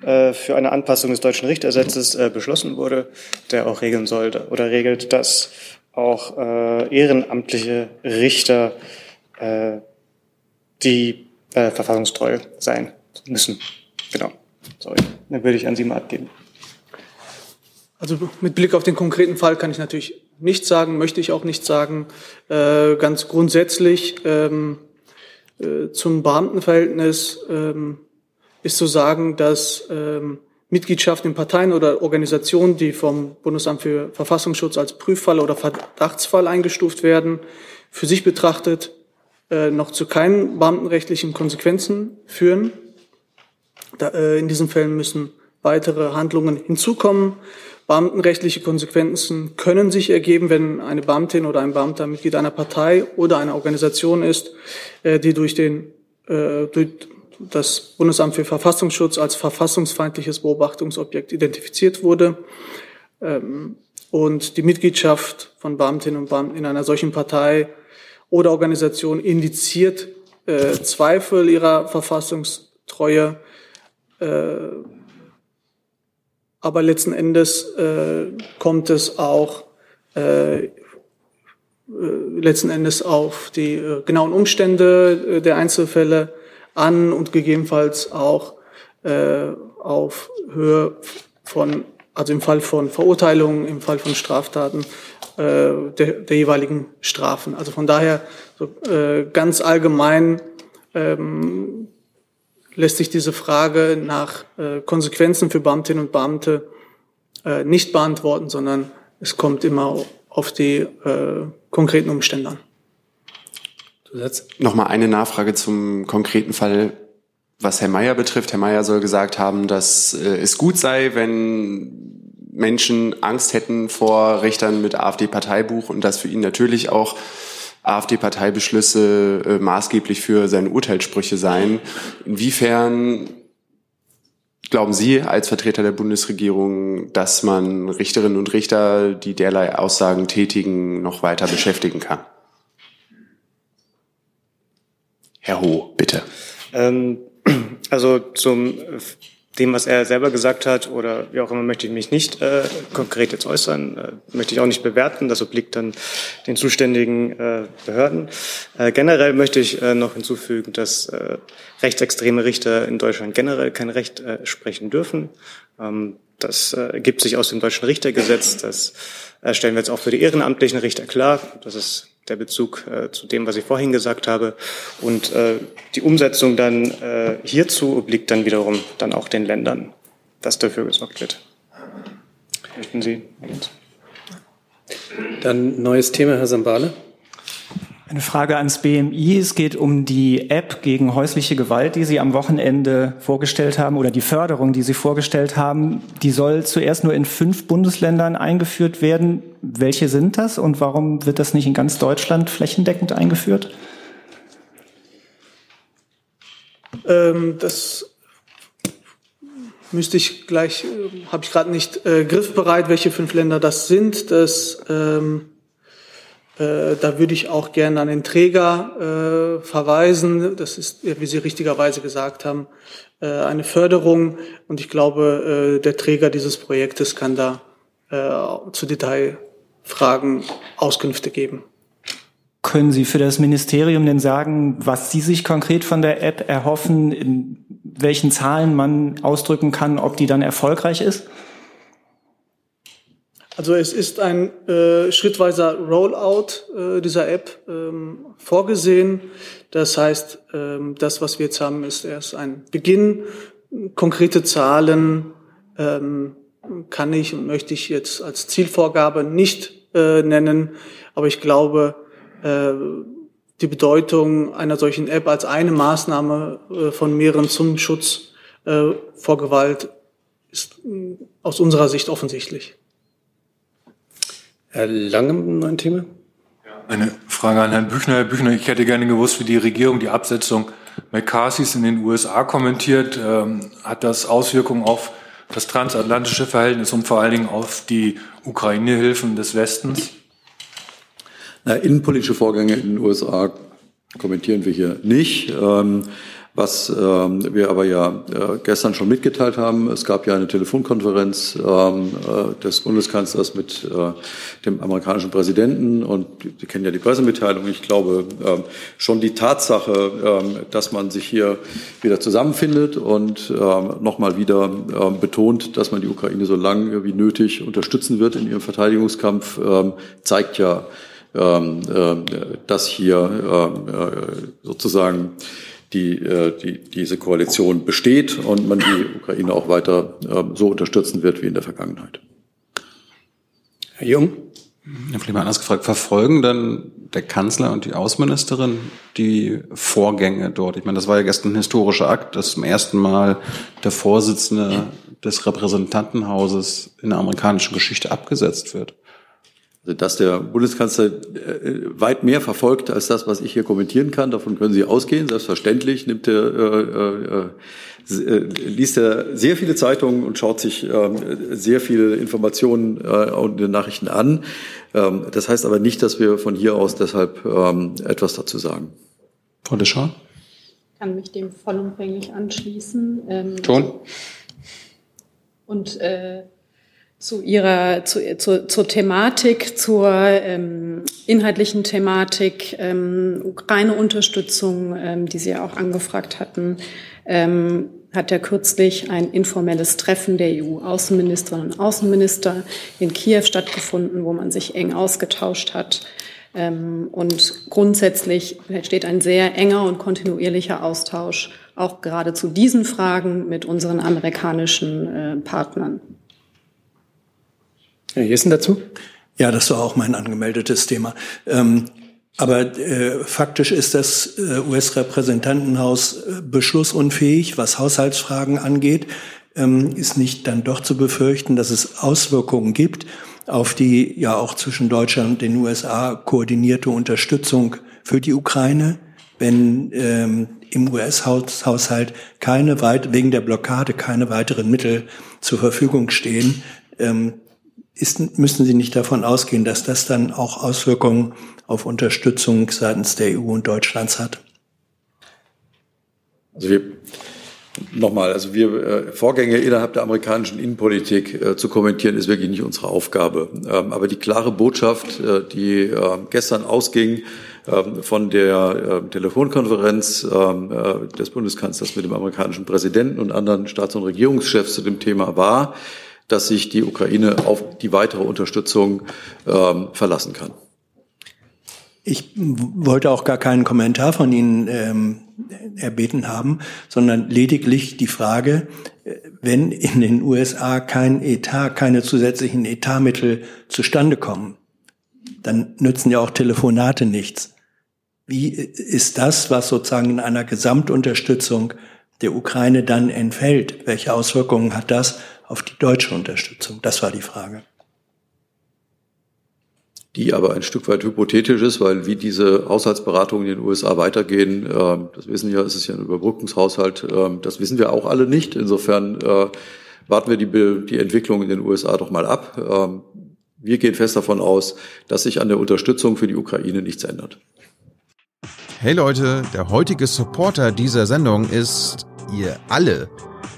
S21: äh, für eine Anpassung des deutschen Richtergesetzes äh, beschlossen wurde, der auch regeln sollte oder regelt, dass auch äh, ehrenamtliche Richter äh, die äh, verfassungstreu sein müssen. Genau. Sorry. Dann würde ich an Sie mal abgeben.
S12: Also mit Blick auf den konkreten Fall kann ich natürlich nichts sagen, möchte ich auch nichts sagen. Äh, ganz grundsätzlich ähm, äh, zum Beamtenverhältnis ähm, ist zu sagen, dass ähm, Mitgliedschaft in Parteien oder Organisationen, die vom Bundesamt für Verfassungsschutz als Prüffall oder Verdachtsfall eingestuft werden, für sich betrachtet noch zu keinen beamtenrechtlichen Konsequenzen führen. Da, äh, in diesen Fällen müssen weitere Handlungen hinzukommen. Beamtenrechtliche Konsequenzen können sich ergeben, wenn eine Beamtin oder ein Beamter Mitglied einer Partei oder einer Organisation ist, äh, die durch, den, äh, durch das Bundesamt für Verfassungsschutz als verfassungsfeindliches Beobachtungsobjekt identifiziert wurde. Ähm, und die Mitgliedschaft von Beamtinnen und Beamten in einer solchen Partei oder Organisation indiziert äh, Zweifel ihrer Verfassungstreue. Äh, aber letzten Endes äh, kommt es auch äh, äh letzten Endes auf die äh, genauen Umstände äh, der Einzelfälle an und gegebenenfalls auch äh, auf Höhe von, also im Fall von Verurteilungen, im Fall von Straftaten, äh, der, der jeweiligen Strafen. Also von daher so, äh, ganz allgemein ähm, lässt sich diese Frage nach äh, Konsequenzen für Beamtinnen und Beamte äh, nicht beantworten, sondern es kommt immer auf die äh, konkreten Umstände an.
S15: Zusatz? Nochmal eine Nachfrage zum konkreten Fall, was Herr Mayer betrifft. Herr Mayer soll gesagt haben, dass äh, es gut sei, wenn Menschen Angst hätten vor Richtern mit AfD-Parteibuch und dass für ihn natürlich auch AfD-Parteibeschlüsse äh, maßgeblich für seine Urteilssprüche seien. Inwiefern glauben Sie als Vertreter der Bundesregierung, dass man Richterinnen und Richter, die derlei Aussagen tätigen, noch weiter beschäftigen kann? Herr Ho, bitte.
S21: Ähm, also zum dem, was er selber gesagt hat oder wie auch immer, möchte ich mich nicht äh, konkret jetzt äußern, äh, möchte ich auch nicht bewerten. Das obliegt dann den zuständigen äh, Behörden. Äh, generell möchte ich äh, noch hinzufügen, dass äh, rechtsextreme Richter in Deutschland generell kein Recht äh, sprechen dürfen. Ähm, das äh, ergibt sich aus dem deutschen Richtergesetz. Das äh, stellen wir jetzt auch für die ehrenamtlichen Richter klar. Das ist der Bezug äh, zu dem, was ich vorhin gesagt habe. Und äh, die Umsetzung dann äh, hierzu obliegt dann wiederum dann auch den Ländern, dass dafür gesorgt wird. Möchten Sie?
S1: Dann neues Thema, Herr Sambale.
S20: Eine Frage ans BMI. Es geht um die App gegen häusliche Gewalt, die Sie am Wochenende vorgestellt haben oder die Förderung, die Sie vorgestellt haben. Die soll zuerst nur in fünf Bundesländern eingeführt werden. Welche sind das und warum wird das nicht in ganz Deutschland flächendeckend eingeführt?
S12: Ähm, das müsste ich gleich, äh, habe ich gerade nicht äh, griffbereit, welche fünf Länder das sind. Das ähm, äh, da würde ich auch gerne an den Träger äh, verweisen. Das ist, wie Sie richtigerweise gesagt haben, äh, eine Förderung. Und ich glaube, äh, der Träger dieses Projektes kann da äh, zu Detailfragen Auskünfte geben.
S20: Können Sie für das Ministerium denn sagen, was Sie sich konkret von der App erhoffen, in welchen Zahlen man ausdrücken kann, ob die dann erfolgreich ist?
S12: Also es ist ein äh, schrittweiser Rollout äh, dieser App ähm, vorgesehen. Das heißt, ähm, das, was wir jetzt haben, ist erst ein Beginn. Konkrete Zahlen ähm, kann ich und möchte ich jetzt als Zielvorgabe nicht äh, nennen, aber ich glaube, äh, die Bedeutung einer solchen App als eine Maßnahme äh, von mehreren zum Schutz äh, vor Gewalt ist äh, aus unserer Sicht offensichtlich.
S1: Herr Lange, ein Thema?
S14: Eine Frage an Herrn Büchner. Herr Büchner, ich hätte gerne gewusst, wie die Regierung die Absetzung McCarthys in den USA kommentiert. Ähm, hat das Auswirkungen auf das transatlantische Verhältnis und vor allen Dingen auf die Ukraine-Hilfen des Westens?
S2: Na, innenpolitische Vorgänge in den USA kommentieren wir hier nicht. Ähm, was ähm, wir aber ja äh, gestern schon mitgeteilt haben, es gab ja eine Telefonkonferenz ähm, äh, des Bundeskanzlers mit äh, dem amerikanischen Präsidenten und Sie kennen ja die Pressemitteilung. Ich glaube ähm, schon die Tatsache, ähm, dass man sich hier wieder zusammenfindet und ähm, nochmal wieder ähm, betont, dass man die Ukraine so lange wie nötig unterstützen wird in ihrem Verteidigungskampf, ähm, zeigt ja, ähm, äh, dass hier ähm, äh, sozusagen die, äh, die, diese Koalition besteht und man die Ukraine auch weiter äh, so unterstützen wird wie in der Vergangenheit.
S1: Herr Jung?
S4: Ja, vielleicht mal anders gefragt, verfolgen dann der Kanzler und die Außenministerin die Vorgänge dort? Ich meine, das war ja gestern ein historischer Akt, dass zum ersten Mal der Vorsitzende des Repräsentantenhauses in der amerikanischen Geschichte abgesetzt wird.
S2: Also, dass der Bundeskanzler äh, weit mehr verfolgt als das, was ich hier kommentieren kann, davon können Sie ausgehen. Selbstverständlich nimmt er, äh, äh, äh liest er sehr viele Zeitungen und schaut sich äh, sehr viele Informationen äh, und Nachrichten an. Ähm, das heißt aber nicht, dass wir von hier aus deshalb ähm, etwas dazu sagen.
S4: Frau Deschamps?
S8: Ich kann mich dem vollumfänglich anschließen. Ähm,
S1: Ton.
S8: Und äh, zu ihrer zu, zu, zur Thematik, zur ähm, inhaltlichen Thematik, ähm, Ukraine-Unterstützung, ähm, die Sie ja auch angefragt hatten, ähm, hat ja kürzlich ein informelles Treffen der EU-Außenministerinnen und Außenminister in Kiew stattgefunden, wo man sich eng ausgetauscht hat. Ähm, und grundsätzlich steht ein sehr enger und kontinuierlicher Austausch auch gerade zu diesen Fragen mit unseren amerikanischen äh, Partnern.
S1: Herr Jessen dazu?
S3: Ja, das war auch mein angemeldetes Thema. Ähm, aber äh, faktisch ist das äh, US-Repräsentantenhaus äh, beschlussunfähig, was Haushaltsfragen angeht. Ähm, ist nicht dann doch zu befürchten, dass es Auswirkungen gibt auf die ja auch zwischen Deutschland und den USA koordinierte Unterstützung für die Ukraine, wenn ähm, im US-Haushalt keine weit wegen der Blockade keine weiteren Mittel zur Verfügung stehen. Ähm, ist, müssen Sie nicht davon ausgehen, dass das dann auch Auswirkungen auf Unterstützung seitens der EU und Deutschlands hat?
S2: Also wir Nochmal, also wir äh, Vorgänge innerhalb der amerikanischen Innenpolitik äh, zu kommentieren, ist wirklich nicht unsere Aufgabe. Ähm, aber die klare Botschaft, äh, die äh, gestern ausging äh, von der Telefonkonferenz des Bundeskanzlers mit dem amerikanischen Präsidenten und anderen Staats- und Regierungschefs zu dem Thema war, dass sich die Ukraine auf die weitere Unterstützung ähm, verlassen kann.
S3: Ich wollte auch gar keinen Kommentar von Ihnen ähm, erbeten haben, sondern lediglich die Frage, äh, wenn in den USA kein Etat, keine zusätzlichen Etatmittel zustande kommen, dann nützen ja auch Telefonate nichts. Wie ist das, was sozusagen in einer Gesamtunterstützung der Ukraine dann entfällt? Welche Auswirkungen hat das auf die deutsche Unterstützung? Das war die Frage.
S2: Die aber ein Stück weit hypothetisch ist, weil wie diese Haushaltsberatungen in den USA weitergehen, äh, das wissen ja, es ist ja ein Überbrückungshaushalt, äh, das wissen wir auch alle nicht. Insofern äh, warten wir die, die Entwicklung in den USA doch mal ab. Ähm, wir gehen fest davon aus, dass sich an der Unterstützung für die Ukraine nichts ändert.
S22: Hey Leute, der heutige Supporter dieser Sendung ist ihr alle.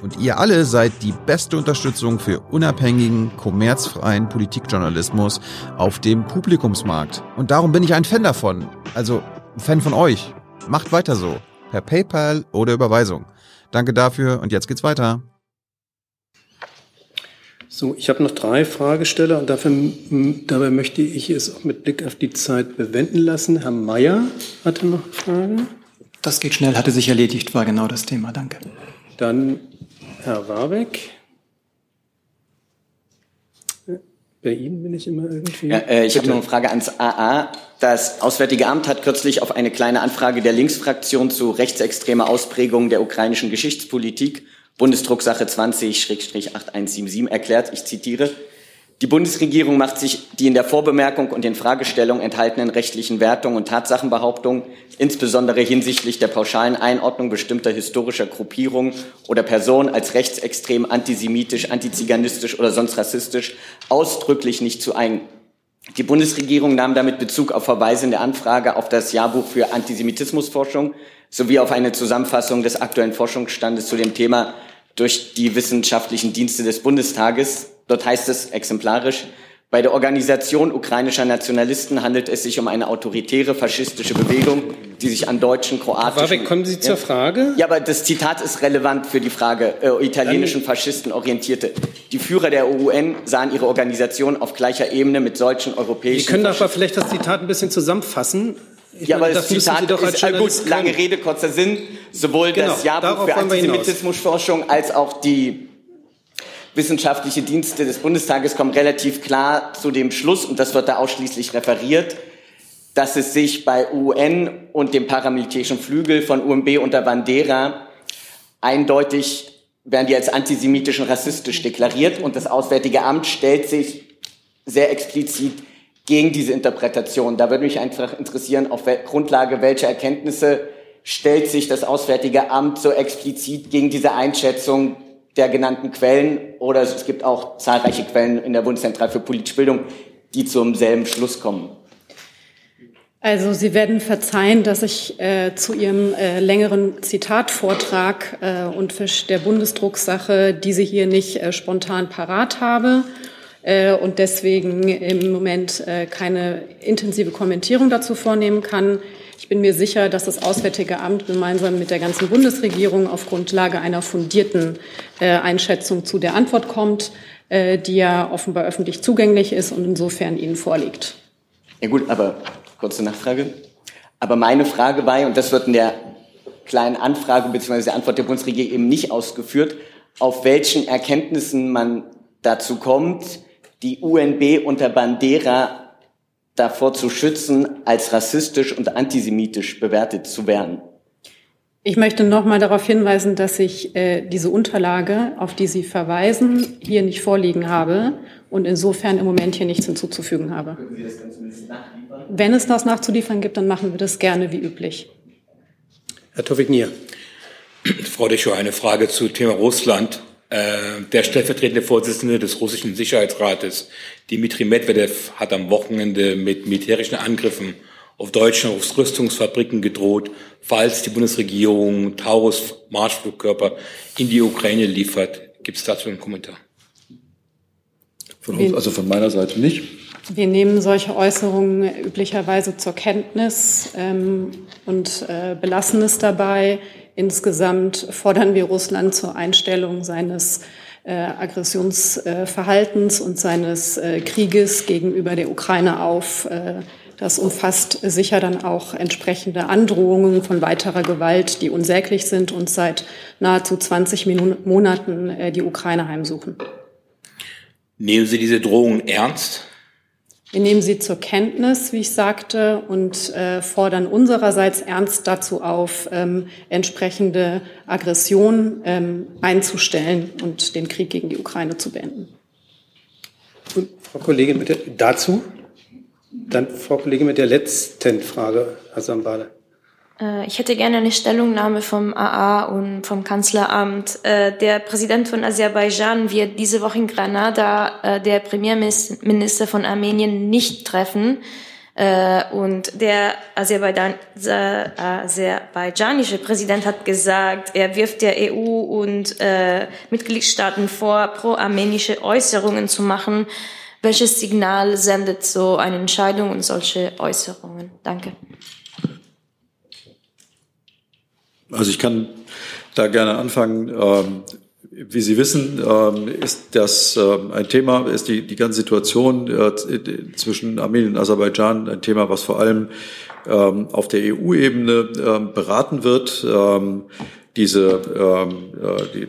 S22: Und ihr alle seid die beste Unterstützung für unabhängigen, kommerzfreien Politikjournalismus auf dem Publikumsmarkt. Und darum bin ich ein Fan davon. Also ein Fan von euch. Macht weiter so. Per PayPal oder Überweisung. Danke dafür und jetzt geht's weiter.
S1: So, ich habe noch drei Fragesteller und dafür, dabei möchte ich es auch mit Blick auf die Zeit bewenden lassen. Herr Mayer hatte noch eine Frage.
S20: Das geht schnell, hatte sich erledigt, war genau das Thema. Danke.
S1: Dann Herr Warbeck. Bei Ihnen bin ich immer irgendwie.
S19: Ja, äh, ich habe noch eine Frage ans AA. Das Auswärtige Amt hat kürzlich auf eine kleine Anfrage der Linksfraktion zu rechtsextremer Ausprägung der ukrainischen Geschichtspolitik Bundesdrucksache 20-8177 erklärt, ich zitiere, die Bundesregierung macht sich die in der Vorbemerkung und den Fragestellungen enthaltenen rechtlichen Wertungen und Tatsachenbehauptungen, insbesondere hinsichtlich der pauschalen Einordnung bestimmter historischer Gruppierungen oder Personen als rechtsextrem, antisemitisch, antiziganistisch oder sonst rassistisch, ausdrücklich nicht zu eigen. Die Bundesregierung nahm damit Bezug auf Verweise in der Anfrage auf das Jahrbuch für Antisemitismusforschung sowie auf eine Zusammenfassung des aktuellen Forschungsstandes zu dem Thema durch die wissenschaftlichen Dienste des Bundestages. Dort heißt es exemplarisch, bei der Organisation ukrainischer Nationalisten handelt es sich um eine autoritäre faschistische Bewegung, die sich an deutschen, kroatischen...
S1: Warwick, kommen Sie zur Frage?
S19: Ja, aber das Zitat ist relevant für die Frage äh, italienischen Faschisten orientierte. Die Führer der UN sahen ihre Organisation auf gleicher Ebene mit solchen europäischen...
S1: Sie können aber vielleicht das Zitat ein bisschen zusammenfassen.
S19: Ich ja, meine, aber das, das Zitat ist äh, gut, lange Rede, kurzer Sinn. Sowohl genau, das Jahrbuch für Antisemitismusforschung als auch die wissenschaftliche Dienste des Bundestages kommen relativ klar zu dem Schluss, und das wird da ausschließlich referiert, dass es sich bei UN und dem paramilitärischen Flügel von UMB unter Bandera eindeutig werden die als antisemitisch und rassistisch deklariert und das Auswärtige Amt stellt sich sehr explizit gegen diese Interpretation. Da würde mich einfach interessieren, auf Grundlage welcher Erkenntnisse stellt sich das Auswärtige Amt so explizit gegen diese Einschätzung der genannten Quellen oder es gibt auch zahlreiche Quellen in der Bundeszentrale für politische Bildung, die zum selben Schluss kommen.
S8: Also Sie werden verzeihen, dass ich äh, zu Ihrem äh, längeren Zitatvortrag äh, und der Bundesdrucksache diese hier nicht äh, spontan parat habe äh, und deswegen im Moment äh, keine intensive Kommentierung dazu vornehmen kann. Bin mir sicher, dass das Auswärtige Amt gemeinsam mit der ganzen Bundesregierung auf Grundlage einer fundierten äh, Einschätzung zu der Antwort kommt, äh, die ja offenbar öffentlich zugänglich ist und insofern Ihnen vorliegt.
S19: Ja gut, aber kurze Nachfrage. Aber meine Frage war, und das wird in der kleinen Anfrage bzw. der Antwort der Bundesregierung eben nicht ausgeführt, auf welchen Erkenntnissen man dazu kommt, die UNB unter Bandera davor zu schützen, als rassistisch und antisemitisch bewertet zu werden.
S8: Ich möchte noch mal darauf hinweisen, dass ich äh, diese Unterlage, auf die Sie verweisen, hier nicht vorliegen habe und insofern im Moment hier nichts hinzuzufügen habe. Können Sie das dann zumindest nachliefern? Wenn es das nachzuliefern gibt, dann machen wir das gerne wie üblich.
S1: Herr Tovignier.
S10: Frau Deschaux, eine Frage zu Thema Russland. Äh, der stellvertretende Vorsitzende des russischen Sicherheitsrates, Dmitri Medvedev, hat am Wochenende mit militärischen Angriffen auf deutsche Rüstungsfabriken gedroht, falls die Bundesregierung Taurus Marschflugkörper in die Ukraine liefert. Gibt es dazu einen Kommentar?
S2: Von uns, also von meiner Seite nicht.
S8: Wir nehmen solche Äußerungen üblicherweise zur Kenntnis ähm, und äh, belassen es dabei. Insgesamt fordern wir Russland zur Einstellung seines äh, Aggressionsverhaltens und seines äh, Krieges gegenüber der Ukraine auf. Äh, das umfasst sicher dann auch entsprechende Androhungen von weiterer Gewalt, die unsäglich sind und seit nahezu 20 Monaten äh, die Ukraine heimsuchen.
S10: Nehmen Sie diese Drohungen ernst?
S8: Wir nehmen sie zur Kenntnis, wie ich sagte, und äh, fordern unsererseits ernst dazu auf, ähm, entsprechende Aggression ähm, einzustellen und den Krieg gegen die Ukraine zu beenden.
S1: Und Frau Kollegin, bitte dazu. Dann Frau Kollegin mit der letzten Frage, Herr Sambale.
S18: Äh, ich hätte gerne eine Stellungnahme vom AA und vom Kanzleramt. Äh, der Präsident von Aserbaidschan wird diese Woche in Granada äh, der Premierminister von Armenien nicht treffen. Und der aserbaidschanische Präsident hat gesagt, er wirft der EU und Mitgliedstaaten vor, pro-armenische Äußerungen zu machen. Welches Signal sendet so eine Entscheidung und solche Äußerungen? Danke.
S2: Also ich kann da gerne anfangen. Ähm, wie Sie wissen, ähm, ist das ähm, ein Thema, ist die, die ganze Situation äh, zwischen Armenien und Aserbaidschan ein Thema, was vor allem auf der EU-Ebene beraten wird. Diese, äh, die,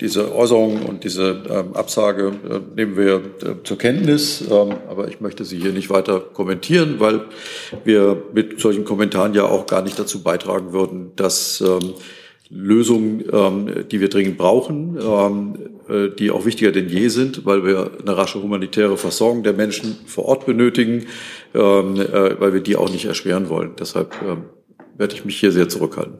S2: diese Äußerung und diese Absage äh, nehmen wir äh, zur Kenntnis, aber ich möchte sie hier nicht weiter kommentieren, weil wir mit solchen Kommentaren ja auch gar nicht dazu beitragen würden, dass Lösungen, ähm, die wir dringend brauchen, ähm, äh, die auch wichtiger denn je sind, weil wir eine rasche humanitäre Versorgung der Menschen vor Ort benötigen, ähm, äh, weil wir die auch nicht erschweren wollen. Deshalb ähm, werde ich mich hier sehr zurückhalten.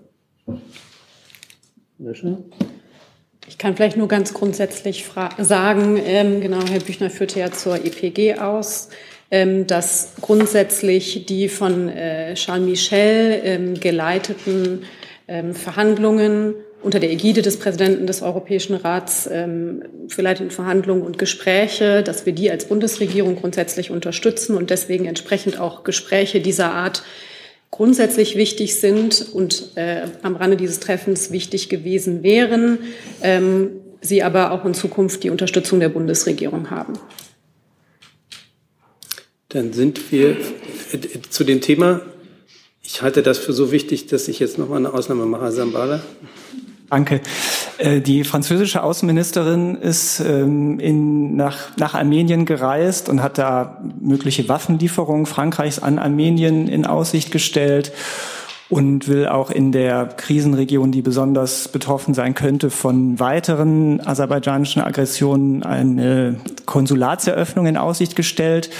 S8: Ich kann vielleicht nur ganz grundsätzlich sagen, ähm, genau, Herr Büchner führte ja zur EPG aus, ähm, dass grundsätzlich die von äh, Charles Michel ähm, geleiteten ähm, Verhandlungen unter der Ägide des Präsidenten des Europäischen Rats ähm, vielleicht in Verhandlungen und Gespräche, dass wir die als Bundesregierung grundsätzlich unterstützen und deswegen entsprechend auch Gespräche dieser Art grundsätzlich wichtig sind und äh, am Rande dieses Treffens wichtig gewesen wären, ähm, sie aber auch in Zukunft die Unterstützung der Bundesregierung haben.
S1: Dann sind wir äh, zu dem Thema ich halte das für so wichtig, dass ich jetzt noch mal eine Ausnahme mache. Sambala.
S20: Danke. Äh, die französische Außenministerin ist ähm, in, nach, nach Armenien gereist und hat da mögliche Waffenlieferungen Frankreichs an Armenien in Aussicht gestellt und will auch in der Krisenregion, die besonders betroffen sein könnte von weiteren aserbaidschanischen Aggressionen, eine Konsulatseröffnung in Aussicht gestellt.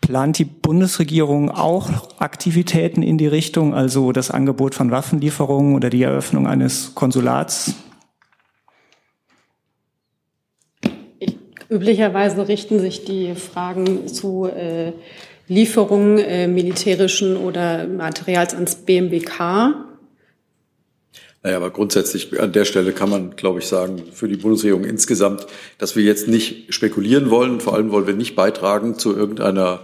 S20: Plant die Bundesregierung auch Aktivitäten in die Richtung, also das Angebot von Waffenlieferungen oder die Eröffnung eines Konsulats?
S8: Üblicherweise richten sich die Fragen zu äh, Lieferungen äh, militärischen oder Materials ans BMWK.
S2: Naja, aber grundsätzlich an der Stelle kann man, glaube ich, sagen, für die Bundesregierung insgesamt, dass wir jetzt nicht spekulieren wollen. Vor allem wollen wir nicht beitragen zu irgendeiner,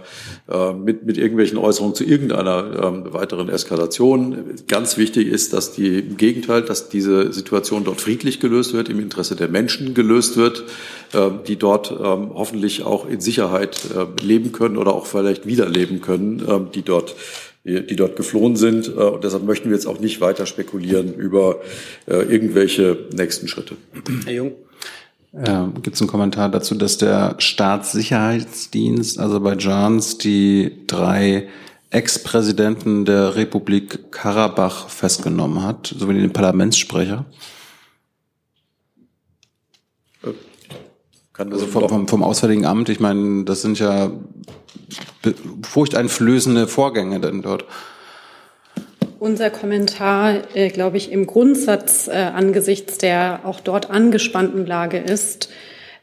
S2: äh, mit, mit irgendwelchen Äußerungen zu irgendeiner äh, weiteren Eskalation. Ganz wichtig ist, dass die, im Gegenteil, dass diese Situation dort friedlich gelöst wird, im Interesse der Menschen gelöst wird, äh, die dort äh, hoffentlich auch in Sicherheit äh, leben können oder auch vielleicht wieder leben können, äh, die dort die dort geflohen sind. Äh, und deshalb möchten wir jetzt auch nicht weiter spekulieren über äh, irgendwelche nächsten Schritte.
S1: Herr Jung.
S4: Äh, Gibt es einen Kommentar dazu, dass der Staatssicherheitsdienst Aserbaidschans die drei Ex-Präsidenten der Republik Karabach festgenommen hat, sowie den Parlamentssprecher? also vom, vom, vom Auswärtigen Amt, ich meine, das sind ja furchteinflößende Vorgänge denn dort.
S8: Unser Kommentar, äh, glaube ich, im Grundsatz äh, angesichts der auch dort angespannten Lage ist,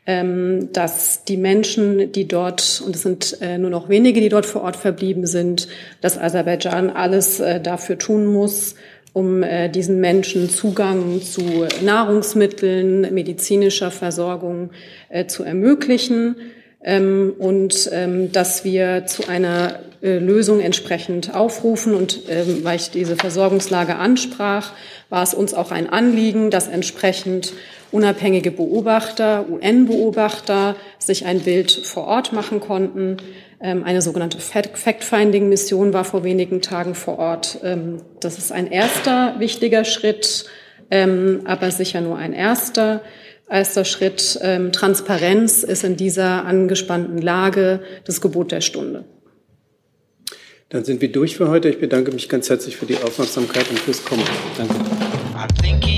S8: ähm, dass die Menschen, die dort, und es sind äh, nur noch wenige, die dort vor Ort verblieben sind, dass Aserbaidschan alles äh, dafür tun muss, um äh, diesen Menschen Zugang zu Nahrungsmitteln, medizinischer Versorgung äh, zu ermöglichen ähm, und ähm, dass wir zu einer äh, Lösung entsprechend aufrufen. Und ähm, weil ich diese Versorgungslage ansprach, war es uns auch ein Anliegen, dass entsprechend unabhängige Beobachter, UN-Beobachter sich ein Bild vor Ort machen konnten. Ähm, eine sogenannte Fact-Finding-Mission war vor wenigen Tagen vor Ort. Ähm, das ist ein erster wichtiger Schritt, ähm, aber sicher nur ein erster. Erster Schritt, ähm, Transparenz ist in dieser angespannten Lage das Gebot der Stunde.
S1: Dann sind wir durch für heute. Ich bedanke mich ganz herzlich für die Aufmerksamkeit und fürs Kommen. Danke.